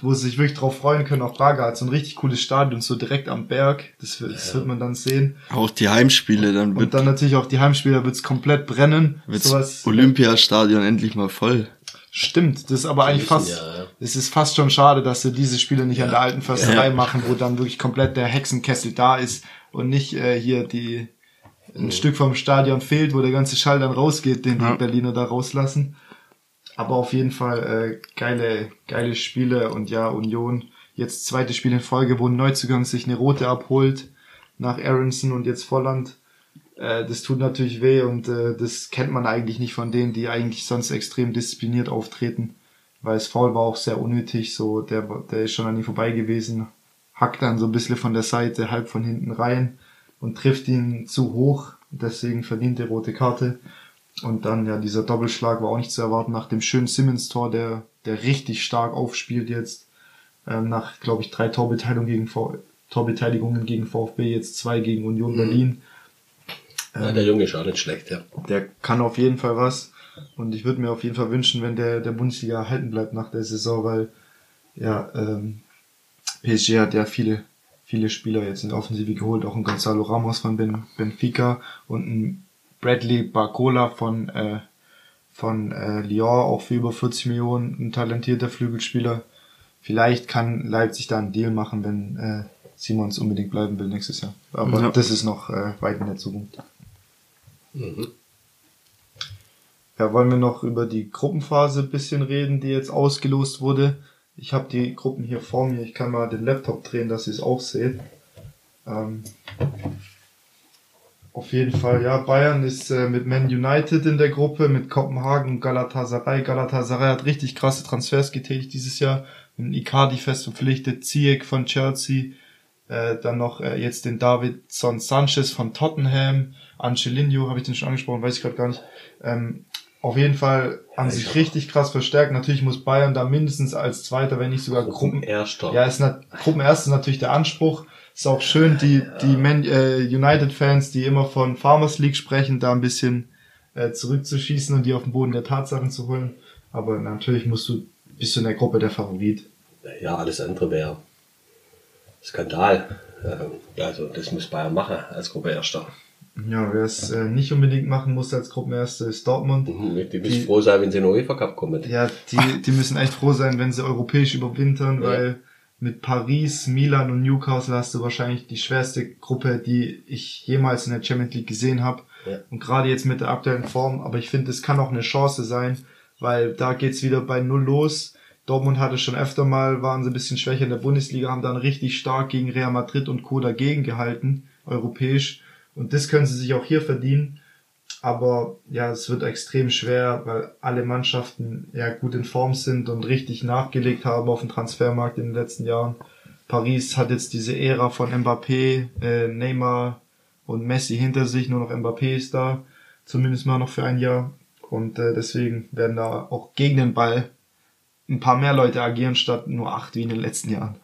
wo sie sich wirklich drauf freuen können. Auch Braga hat so ein richtig cooles Stadion, so direkt am Berg. Das, wird- das wird man dann sehen. Auch die Heimspiele, dann Und wird, dann natürlich auch die Heimspieler wird's komplett brennen. wird's Sowas Olympiastadion endlich mal voll. stimmt. Das ist aber eigentlich fast, ja, ja. Es ist fast schon schade, dass sie diese Spiele nicht an der alten Försterei Ja. machen, wo dann wirklich komplett der Hexenkessel da ist und nicht äh, hier die ein Stück vom Stadion fehlt, wo der ganze Schall dann rausgeht, den Ja. die Berliner da rauslassen. Aber auf jeden Fall äh, geile, geile Spiele und ja, Union. Jetzt zweites Spiel in Folge, wo ein Neuzugang sich eine rote abholt nach Aronson und jetzt Volland. Äh, das tut natürlich weh und äh, das kennt man eigentlich nicht von denen, die eigentlich sonst extrem diszipliniert auftreten. Weil es Foul war auch sehr unnötig, so der, der ist schon an ihm vorbei gewesen, hackt dann so ein bisschen von der Seite, halb von hinten rein und trifft ihn zu hoch, deswegen verdient er rote Karte. Und dann, ja, dieser Doppelschlag war auch nicht zu erwarten nach dem schönen Simmons-Tor, der, der richtig stark aufspielt jetzt. Ähm, nach, glaube ich, drei Torbeteiligungen gegen, v Torbeteiligungen gegen VfB, jetzt zwei gegen Union Berlin. Ja, der Junge ist auch nicht schlecht, ja. Der kann auf jeden Fall was. Und ich würde mir auf jeden Fall wünschen, wenn der, der Bundesliga erhalten bleibt nach der Saison, weil ja, ähm, PSG hat ja viele, viele Spieler jetzt in der Offensive geholt, auch ein Gonzalo Ramos von ben, Benfica und ein Bradley Barcola von, äh, von äh, Lyon, auch für über 40 Millionen, ein talentierter Flügelspieler. Vielleicht kann Leipzig da einen Deal machen, wenn äh, Simons unbedingt bleiben will nächstes Jahr. Aber Ja. das ist noch äh, weit in der Zukunft. Mhm. Ja, wollen wir noch über die Gruppenphase ein bisschen reden, die jetzt ausgelost wurde. Ich habe die Gruppen hier vor mir. Ich kann mal den Laptop drehen, dass ihr es auch seht. Ähm, auf jeden Fall, ja, Bayern ist äh, mit Man United in der Gruppe, mit Kopenhagen und Galatasaray. Galatasaray hat richtig krasse Transfers getätigt dieses Jahr. Mit Icardi fest verpflichtet, Ziyech von Chelsea, äh, dann noch äh, jetzt den Davidson Sanchez von Tottenham, Angelino, habe ich den schon angesprochen, weiß ich gerade gar nicht. Ähm, auf jeden Fall an sich richtig krass verstärkt. Natürlich muss Bayern da mindestens als Zweiter, wenn nicht sogar Gruppen, Erster. ja, ist na, Gruppenerster ist natürlich der Anspruch. Ist auch schön, die, die Man, äh, United-Fans, die immer von Farmers League sprechen, da ein bisschen äh, zurückzuschießen und die auf den Boden der Tatsachen zu holen. Aber natürlich musst du, bist du in der Gruppe der Favorit. Ja, alles andere wäre Skandal. Ähm, Also das muss Bayern machen als Gruppe Erster. Ja, wer es äh, nicht unbedingt machen muss als Gruppenerster ist Dortmund. Mhm, Die Die- müssen froh sein, wenn sie in den UEFA Cup kommen. Ja, die, die müssen echt froh sein, wenn sie europäisch überwintern, Ja. weil mit Paris, Milan und Newcastle hast du wahrscheinlich die schwerste Gruppe, die ich jemals in der Champions League gesehen habe. Ja. Und gerade jetzt mit der aktuellen Form, aber ich finde, es kann auch eine Chance sein, weil da geht's wieder bei Null los. Dortmund hatte schon öfter mal, waren sie ein bisschen schwächer in der Bundesliga, haben dann richtig stark gegen Real Madrid und Co. dagegen gehalten, europäisch. Und das können sie sich auch hier verdienen. Aber ja, es wird extrem schwer, weil alle Mannschaften ja gut in Form sind und richtig nachgelegt haben auf dem Transfermarkt in den letzten Jahren. Paris hat jetzt diese Ära von Mbappé, äh, Neymar und Messi hinter sich, nur noch Mbappé ist da, zumindest mal noch für ein Jahr. Und äh, deswegen werden da auch gegen den Ball ein paar mehr Leute agieren, statt nur acht wie in den letzten Jahren.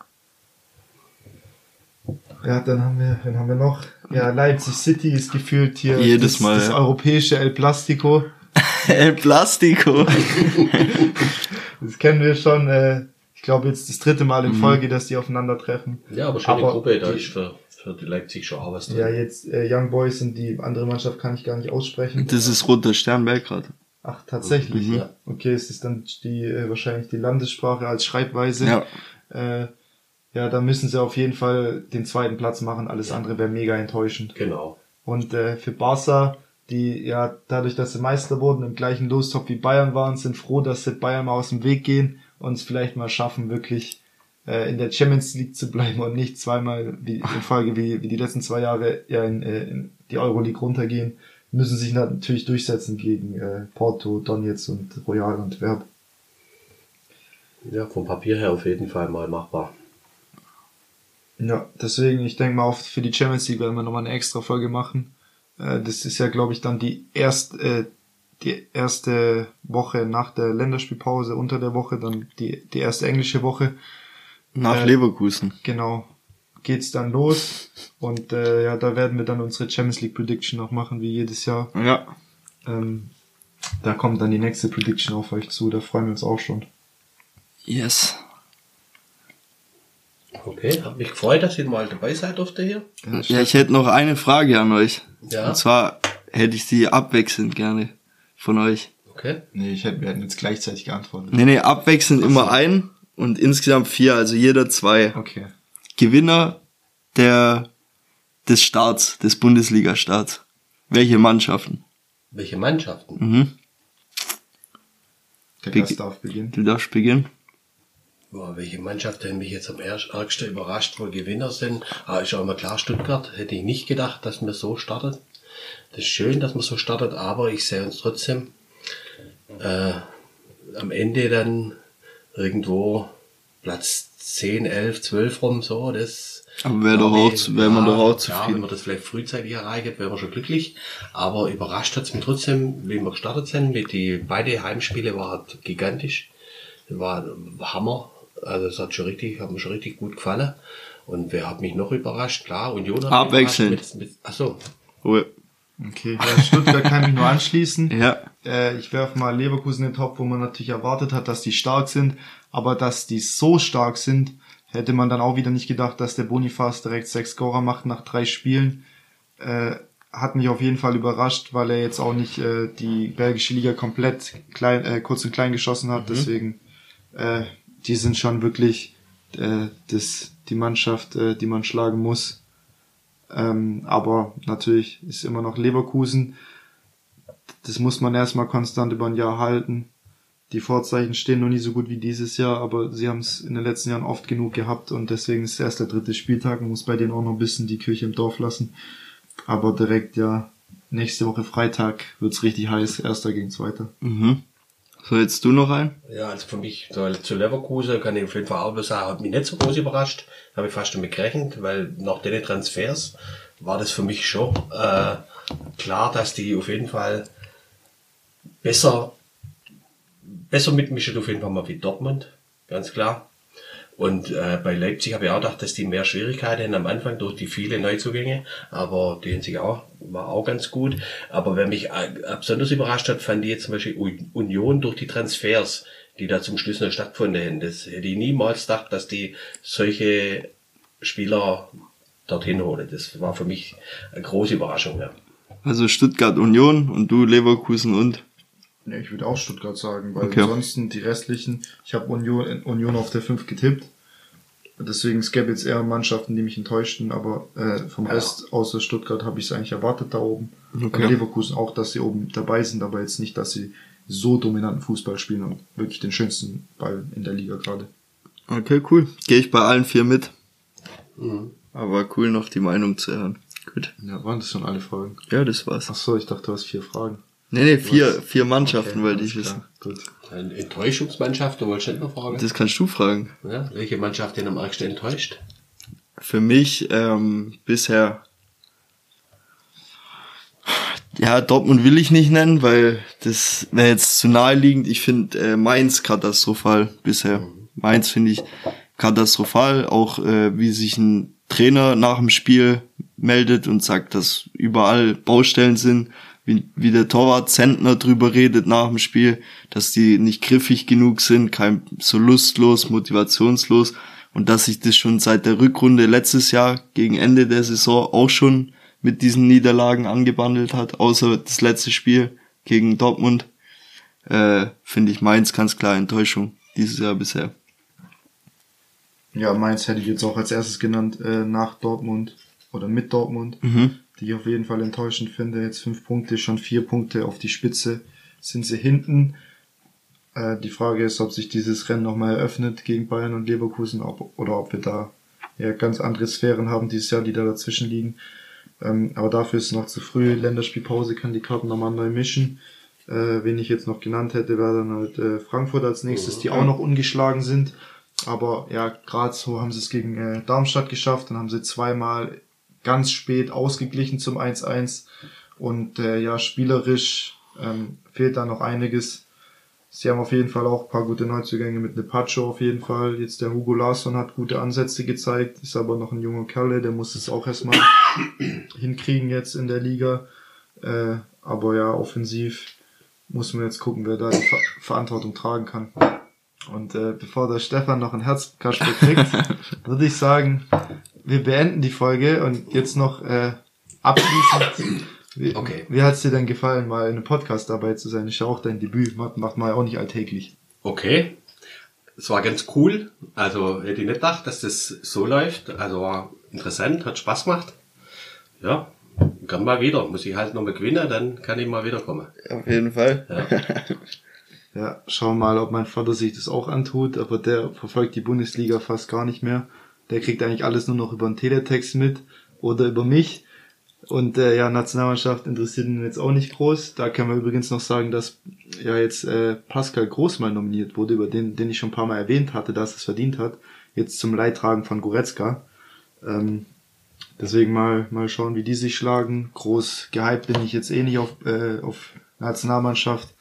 Ja, dann haben wir, wen haben wir noch? Ja, Leipzig City ist gefühlt hier Jedes das, Mal, das ja. europäische El Plastico. El Plastico. Das kennen wir schon, äh, ich glaube jetzt das dritte Mal in Mhm. Folge, dass die aufeinandertreffen. Ja, aber schöne Aber Gruppe, da die- ist für, für die Leipzig schon auch was drin. Ja, jetzt äh, Young Boys und die andere Mannschaft kann ich gar nicht aussprechen. Das ist Roter Stern Belgrad. Ach, tatsächlich. Mhm. Ja. Okay, es ist dann die äh, wahrscheinlich die Landessprache als Schreibweise. Ja. Äh, ja, da müssen sie auf jeden Fall den zweiten Platz machen. Alles Ja. andere wäre mega enttäuschend. Genau. Und äh, für Barca, die ja dadurch, dass sie Meister wurden, im gleichen Lostop wie Bayern waren, sind froh, dass sie Bayern mal aus dem Weg gehen und es vielleicht mal schaffen, wirklich äh, in der Champions League zu bleiben und nicht zweimal wie in Folge wie, wie die letzten zwei Jahre ja in, äh, in die Euroleague runtergehen, müssen sich natürlich durchsetzen gegen äh, Porto, Donetsk und Royal und Verb. Ja, vom Papier her auf jeden Fall mal machbar. Ja, deswegen, ich denke mal, auf, für die Champions League werden wir nochmal eine extra Folge machen. Äh, das ist ja, glaube ich, dann die erst, äh, die erste Woche nach der Länderspielpause, unter der Woche, dann die, die erste englische Woche. Nach Äh, Leverkusen. Genau. Geht's dann los. Und äh, ja, da werden wir dann unsere Champions League Prediction noch machen, wie jedes Jahr. Ja. Ähm, da kommt dann die nächste Prediction auf euch zu, da freuen wir uns auch schon. Yes. Okay, hat mich gefreut, dass ihr mal dabei seid durfte hier. Ja, ich hätte noch eine Frage an euch. Ja. Und zwar hätte ich die abwechselnd gerne von euch. Okay. Nee, ich hätte, wir hätten jetzt gleichzeitig geantwortet. Nee, nee, abwechselnd immer ein und insgesamt vier, also jeder zwei. Okay. Gewinner der, des Starts, des Bundesliga-Starts. Welche Mannschaften? Welche Mannschaften? Mhm. Der Gast darf beginnen. Du darfst beginnen. Boah, welche Mannschaft denn mich jetzt am ärgsten überrascht, wohl Gewinner sind? Ah, ist auch immer klar, Stuttgart. Hätte ich nicht gedacht, dass wir so startet. Das ist schön, dass man so startet, aber ich sehe uns trotzdem äh, am Ende dann irgendwo Platz 10, 11, 12 rum, so, das Aber wäre doch auch, Ja, wäre man doch auch Ja, wenn zufrieden. man das vielleicht frühzeitig erreicht, wäre man schon glücklich. Aber überrascht hat's mich trotzdem, wie wir gestartet sind. Mit die beide Heimspiele war halt gigantisch. War Hammer. Also es hat schon richtig, hat mir schon richtig gut gefallen. Und wer hat mich noch überrascht? Klar, Union hat mich Abwechselnd. überrascht Mit, mit, ach so, Oh, Okay, ja, Stuttgart kann mich nur anschließen. Ja. Äh, ich werfe mal Leverkusen in den Top, wo man natürlich erwartet hat, dass die stark sind, aber dass die so stark sind, hätte man dann auch wieder nicht gedacht, dass der Bonifaz direkt sechs Scorer macht nach drei Spielen. Äh, hat mich auf jeden Fall überrascht, weil er jetzt auch nicht äh, die belgische Liga komplett klein, äh, kurz und klein geschossen hat. Deswegen, äh, die sind schon wirklich äh, das, die Mannschaft, äh, die man schlagen muss. Ähm, aber natürlich ist immer noch Leverkusen. Das muss man erstmal konstant über ein Jahr halten. Die Vorzeichen stehen noch nie so gut wie dieses Jahr, aber sie haben es in den letzten Jahren oft genug gehabt und deswegen ist erst der dritte Spieltag. Man muss bei denen auch noch ein bisschen die Kirche im Dorf lassen. Aber direkt ja, nächste Woche Freitag wird's richtig heiß. Erster gegen Zweiter. Mhm. So, jetzt du noch ein? Ja, also für mich zu Leverkusen kann ich auf jeden Fall auch sagen, hat mich nicht so groß überrascht. Habe ich fast damit gerechnet, weil nach den Transfers war das für mich schon äh, klar, dass die auf jeden Fall besser, besser mitmischen auf jeden Fall mal wie Dortmund, ganz klar. Und äh, bei Leipzig habe ich auch gedacht, dass die mehr Schwierigkeiten haben am Anfang durch die viele Neuzugänge, aber die haben sich auch, war auch ganz gut. Aber wer mich äh, besonders überrascht hat, fand ich jetzt zum Beispiel Union durch die Transfers, die da zum Schluss noch stattgefunden haben. Das hätte ich niemals gedacht, dass die solche Spieler dorthin holen. Das war für mich eine große Überraschung. Ja. Also Stuttgart Union und du Leverkusen und? Nee, ich würde auch Stuttgart sagen, weil Okay. ansonsten die restlichen, ich habe Union, Union auf der 5 getippt. Deswegen es gäbe jetzt eher Mannschaften, die mich enttäuschten, aber äh, vom Rest außer Stuttgart habe ich es eigentlich erwartet da oben. Okay. Und Leverkusen auch, dass sie oben dabei sind, aber jetzt nicht, dass sie so dominanten Fußball spielen und wirklich den schönsten Ball in der Liga gerade. Okay, cool. Gehe ich bei allen vier mit. Aber cool noch die Meinung zu hören. Gut. Ja, waren das schon alle Fragen? Ja, das war's. Ach so, ich dachte, du hast vier Fragen. Nee, nee, vier, vier Mannschaften Okay, wollte ich wissen. Gut. Eine Enttäuschungsmannschaft, du wolltest nicht noch fragen? Das kannst du fragen. Ja, welche Mannschaft den am argsten enttäuscht? Für mich ähm, bisher. Ja, Dortmund will ich nicht nennen, weil das wäre jetzt zu naheliegend. Ich finde äh, Mainz katastrophal bisher. Mainz finde ich katastrophal, auch äh, wie sich ein Trainer nach dem Spiel meldet und sagt, dass überall Baustellen sind, wie, wie der Torwart Zentner drüber redet nach dem Spiel, dass die nicht griffig genug sind, kein so lustlos, motivationslos und dass sich das schon seit der Rückrunde letztes Jahr gegen Ende der Saison auch schon mit diesen Niederlagen angebandelt hat, außer das letzte Spiel gegen Dortmund, äh, finde ich Mainz ganz klar Enttäuschung dieses Jahr bisher. Ja, Mainz hätte ich jetzt auch als erstes genannt, äh, nach Dortmund oder mit Dortmund, Mhm. Die ich auf jeden Fall enttäuschend finde. Jetzt fünf Punkte, schon vier Punkte auf die Spitze sind sie hinten. Äh, die Frage ist, ob sich dieses Rennen nochmal eröffnet gegen Bayern und Leverkusen ob, oder ob wir da ja ganz andere Sphären haben dieses Jahr, die da dazwischen liegen. Ähm, aber dafür ist es noch zu früh. Länderspielpause kann die Karten nochmal neu mischen. Äh, wen ich jetzt noch genannt hätte, wäre dann halt äh, Frankfurt als nächstes, die auch noch ungeschlagen sind. Aber ja, gerade so haben sie es gegen äh, Darmstadt geschafft. Dann haben sie zweimal ganz spät ausgeglichen zum 1-1. Und äh, ja, spielerisch ähm, fehlt da noch einiges. Sie haben auf jeden Fall auch ein paar gute Neuzugänge mit Nepacho auf jeden Fall. Jetzt der Hugo Larsson hat gute Ansätze gezeigt, ist aber noch ein junger Kerle, der muss es auch erstmal hinkriegen jetzt in der Liga. Äh, aber ja, offensiv muss man jetzt gucken, wer da die Ver Verantwortung tragen kann. Und äh, bevor der Stefan noch ein Herzkasper kriegt, würde ich sagen, wir beenden die Folge und jetzt noch äh, abschließend. Wie, Okay. wie hat's dir denn gefallen, mal in einem Podcast dabei zu sein? Ist ja auch dein Debüt, macht, macht man ja auch nicht alltäglich. Okay. Es war ganz cool. Also hätte ich nicht gedacht, dass das so läuft. Also war interessant, hat Spaß gemacht. Ja, kann mal wieder. Muss ich halt nochmal gewinnen, dann kann ich mal wiederkommen. Auf jeden Fall. Ja, schauen mal, ob mein Vater sich das auch antut, aber der verfolgt die Bundesliga fast gar nicht mehr. Der kriegt eigentlich alles nur noch über den Teletext mit oder über mich. Und äh, ja, Nationalmannschaft interessiert ihn jetzt auch nicht groß. Da können wir übrigens noch sagen, dass ja jetzt äh, Pascal Groß mal nominiert wurde, über den, den ich schon ein paar Mal erwähnt hatte, dass es verdient hat. Jetzt zum Leidtragen von Goretzka. Ähm, deswegen mal, mal schauen, wie die sich schlagen. Groß gehypt bin ich jetzt eh nicht auf, äh, auf Nationalmannschaft,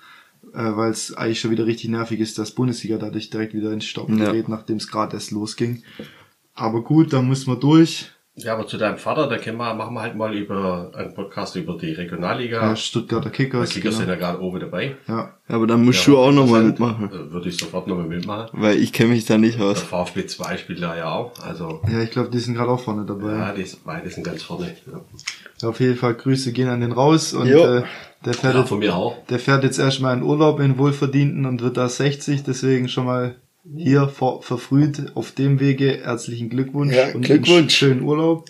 äh, weil es eigentlich schon wieder richtig nervig ist, dass Bundesliga dadurch direkt wieder ins Stoppen Ja. gerät, nachdem es gerade erst losging. Aber gut, da muss man durch. Ja, aber zu deinem Vater, da können wir, machen wir halt mal über einen Podcast über die Regionalliga. Ja, Stuttgarter Die Kickers. Kickers sind genau. ja gerade oben dabei. Ja. Ja, aber dann musst Ja, du auch nochmal mitmachen. Äh, Würde ich sofort nochmal mitmachen. Weil ich kenne mich da nicht Der aus. VfB 2 spielt da ja auch. Also, ja, ich glaube, die sind gerade auch vorne dabei. ja, die sind, beide sind ganz vorne. Ja, Ja, auf jeden Fall Grüße gehen an den raus und Jo. äh, der fährt ja jetzt, von mir auch. der fährt jetzt erstmal in Urlaub in wohlverdienten und wird da 60, deswegen schon mal hier vor, verfrüht auf dem Wege herzlichen Glückwunsch Ja, und Glückwunsch. einen schönen Urlaub.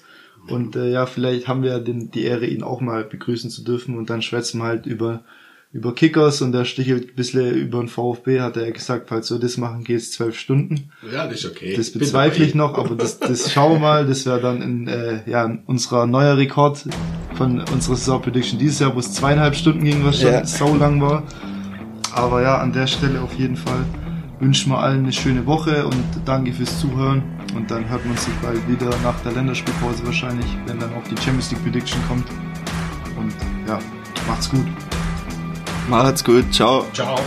Und äh, ja, vielleicht haben wir ja den, die Ehre, ihn auch mal begrüßen zu dürfen und dann schwätzen wir halt über über Kickers und der stichelt ein bisschen über den VfB, hat er gesagt, falls wir das machen, geht's zwölf Stunden. Ja, das ist okay. Das bezweifle ich noch, aber das, das schauen wir mal. Das wäre dann in, äh, ja, unserer neuer Rekord von unserer Saison Prediction dieses Jahr, wo es zweieinhalb Stunden ging, was schon Ja. sau lang war. Aber ja, an der Stelle auf jeden Fall wünschen wir allen eine schöne Woche und danke fürs Zuhören. Und dann hört man sich bald wieder nach der Länderspielpause wahrscheinlich, wenn dann auch die Champions League Prediction kommt. Und ja, macht's gut. Macht's gut. Ciao. Ciao.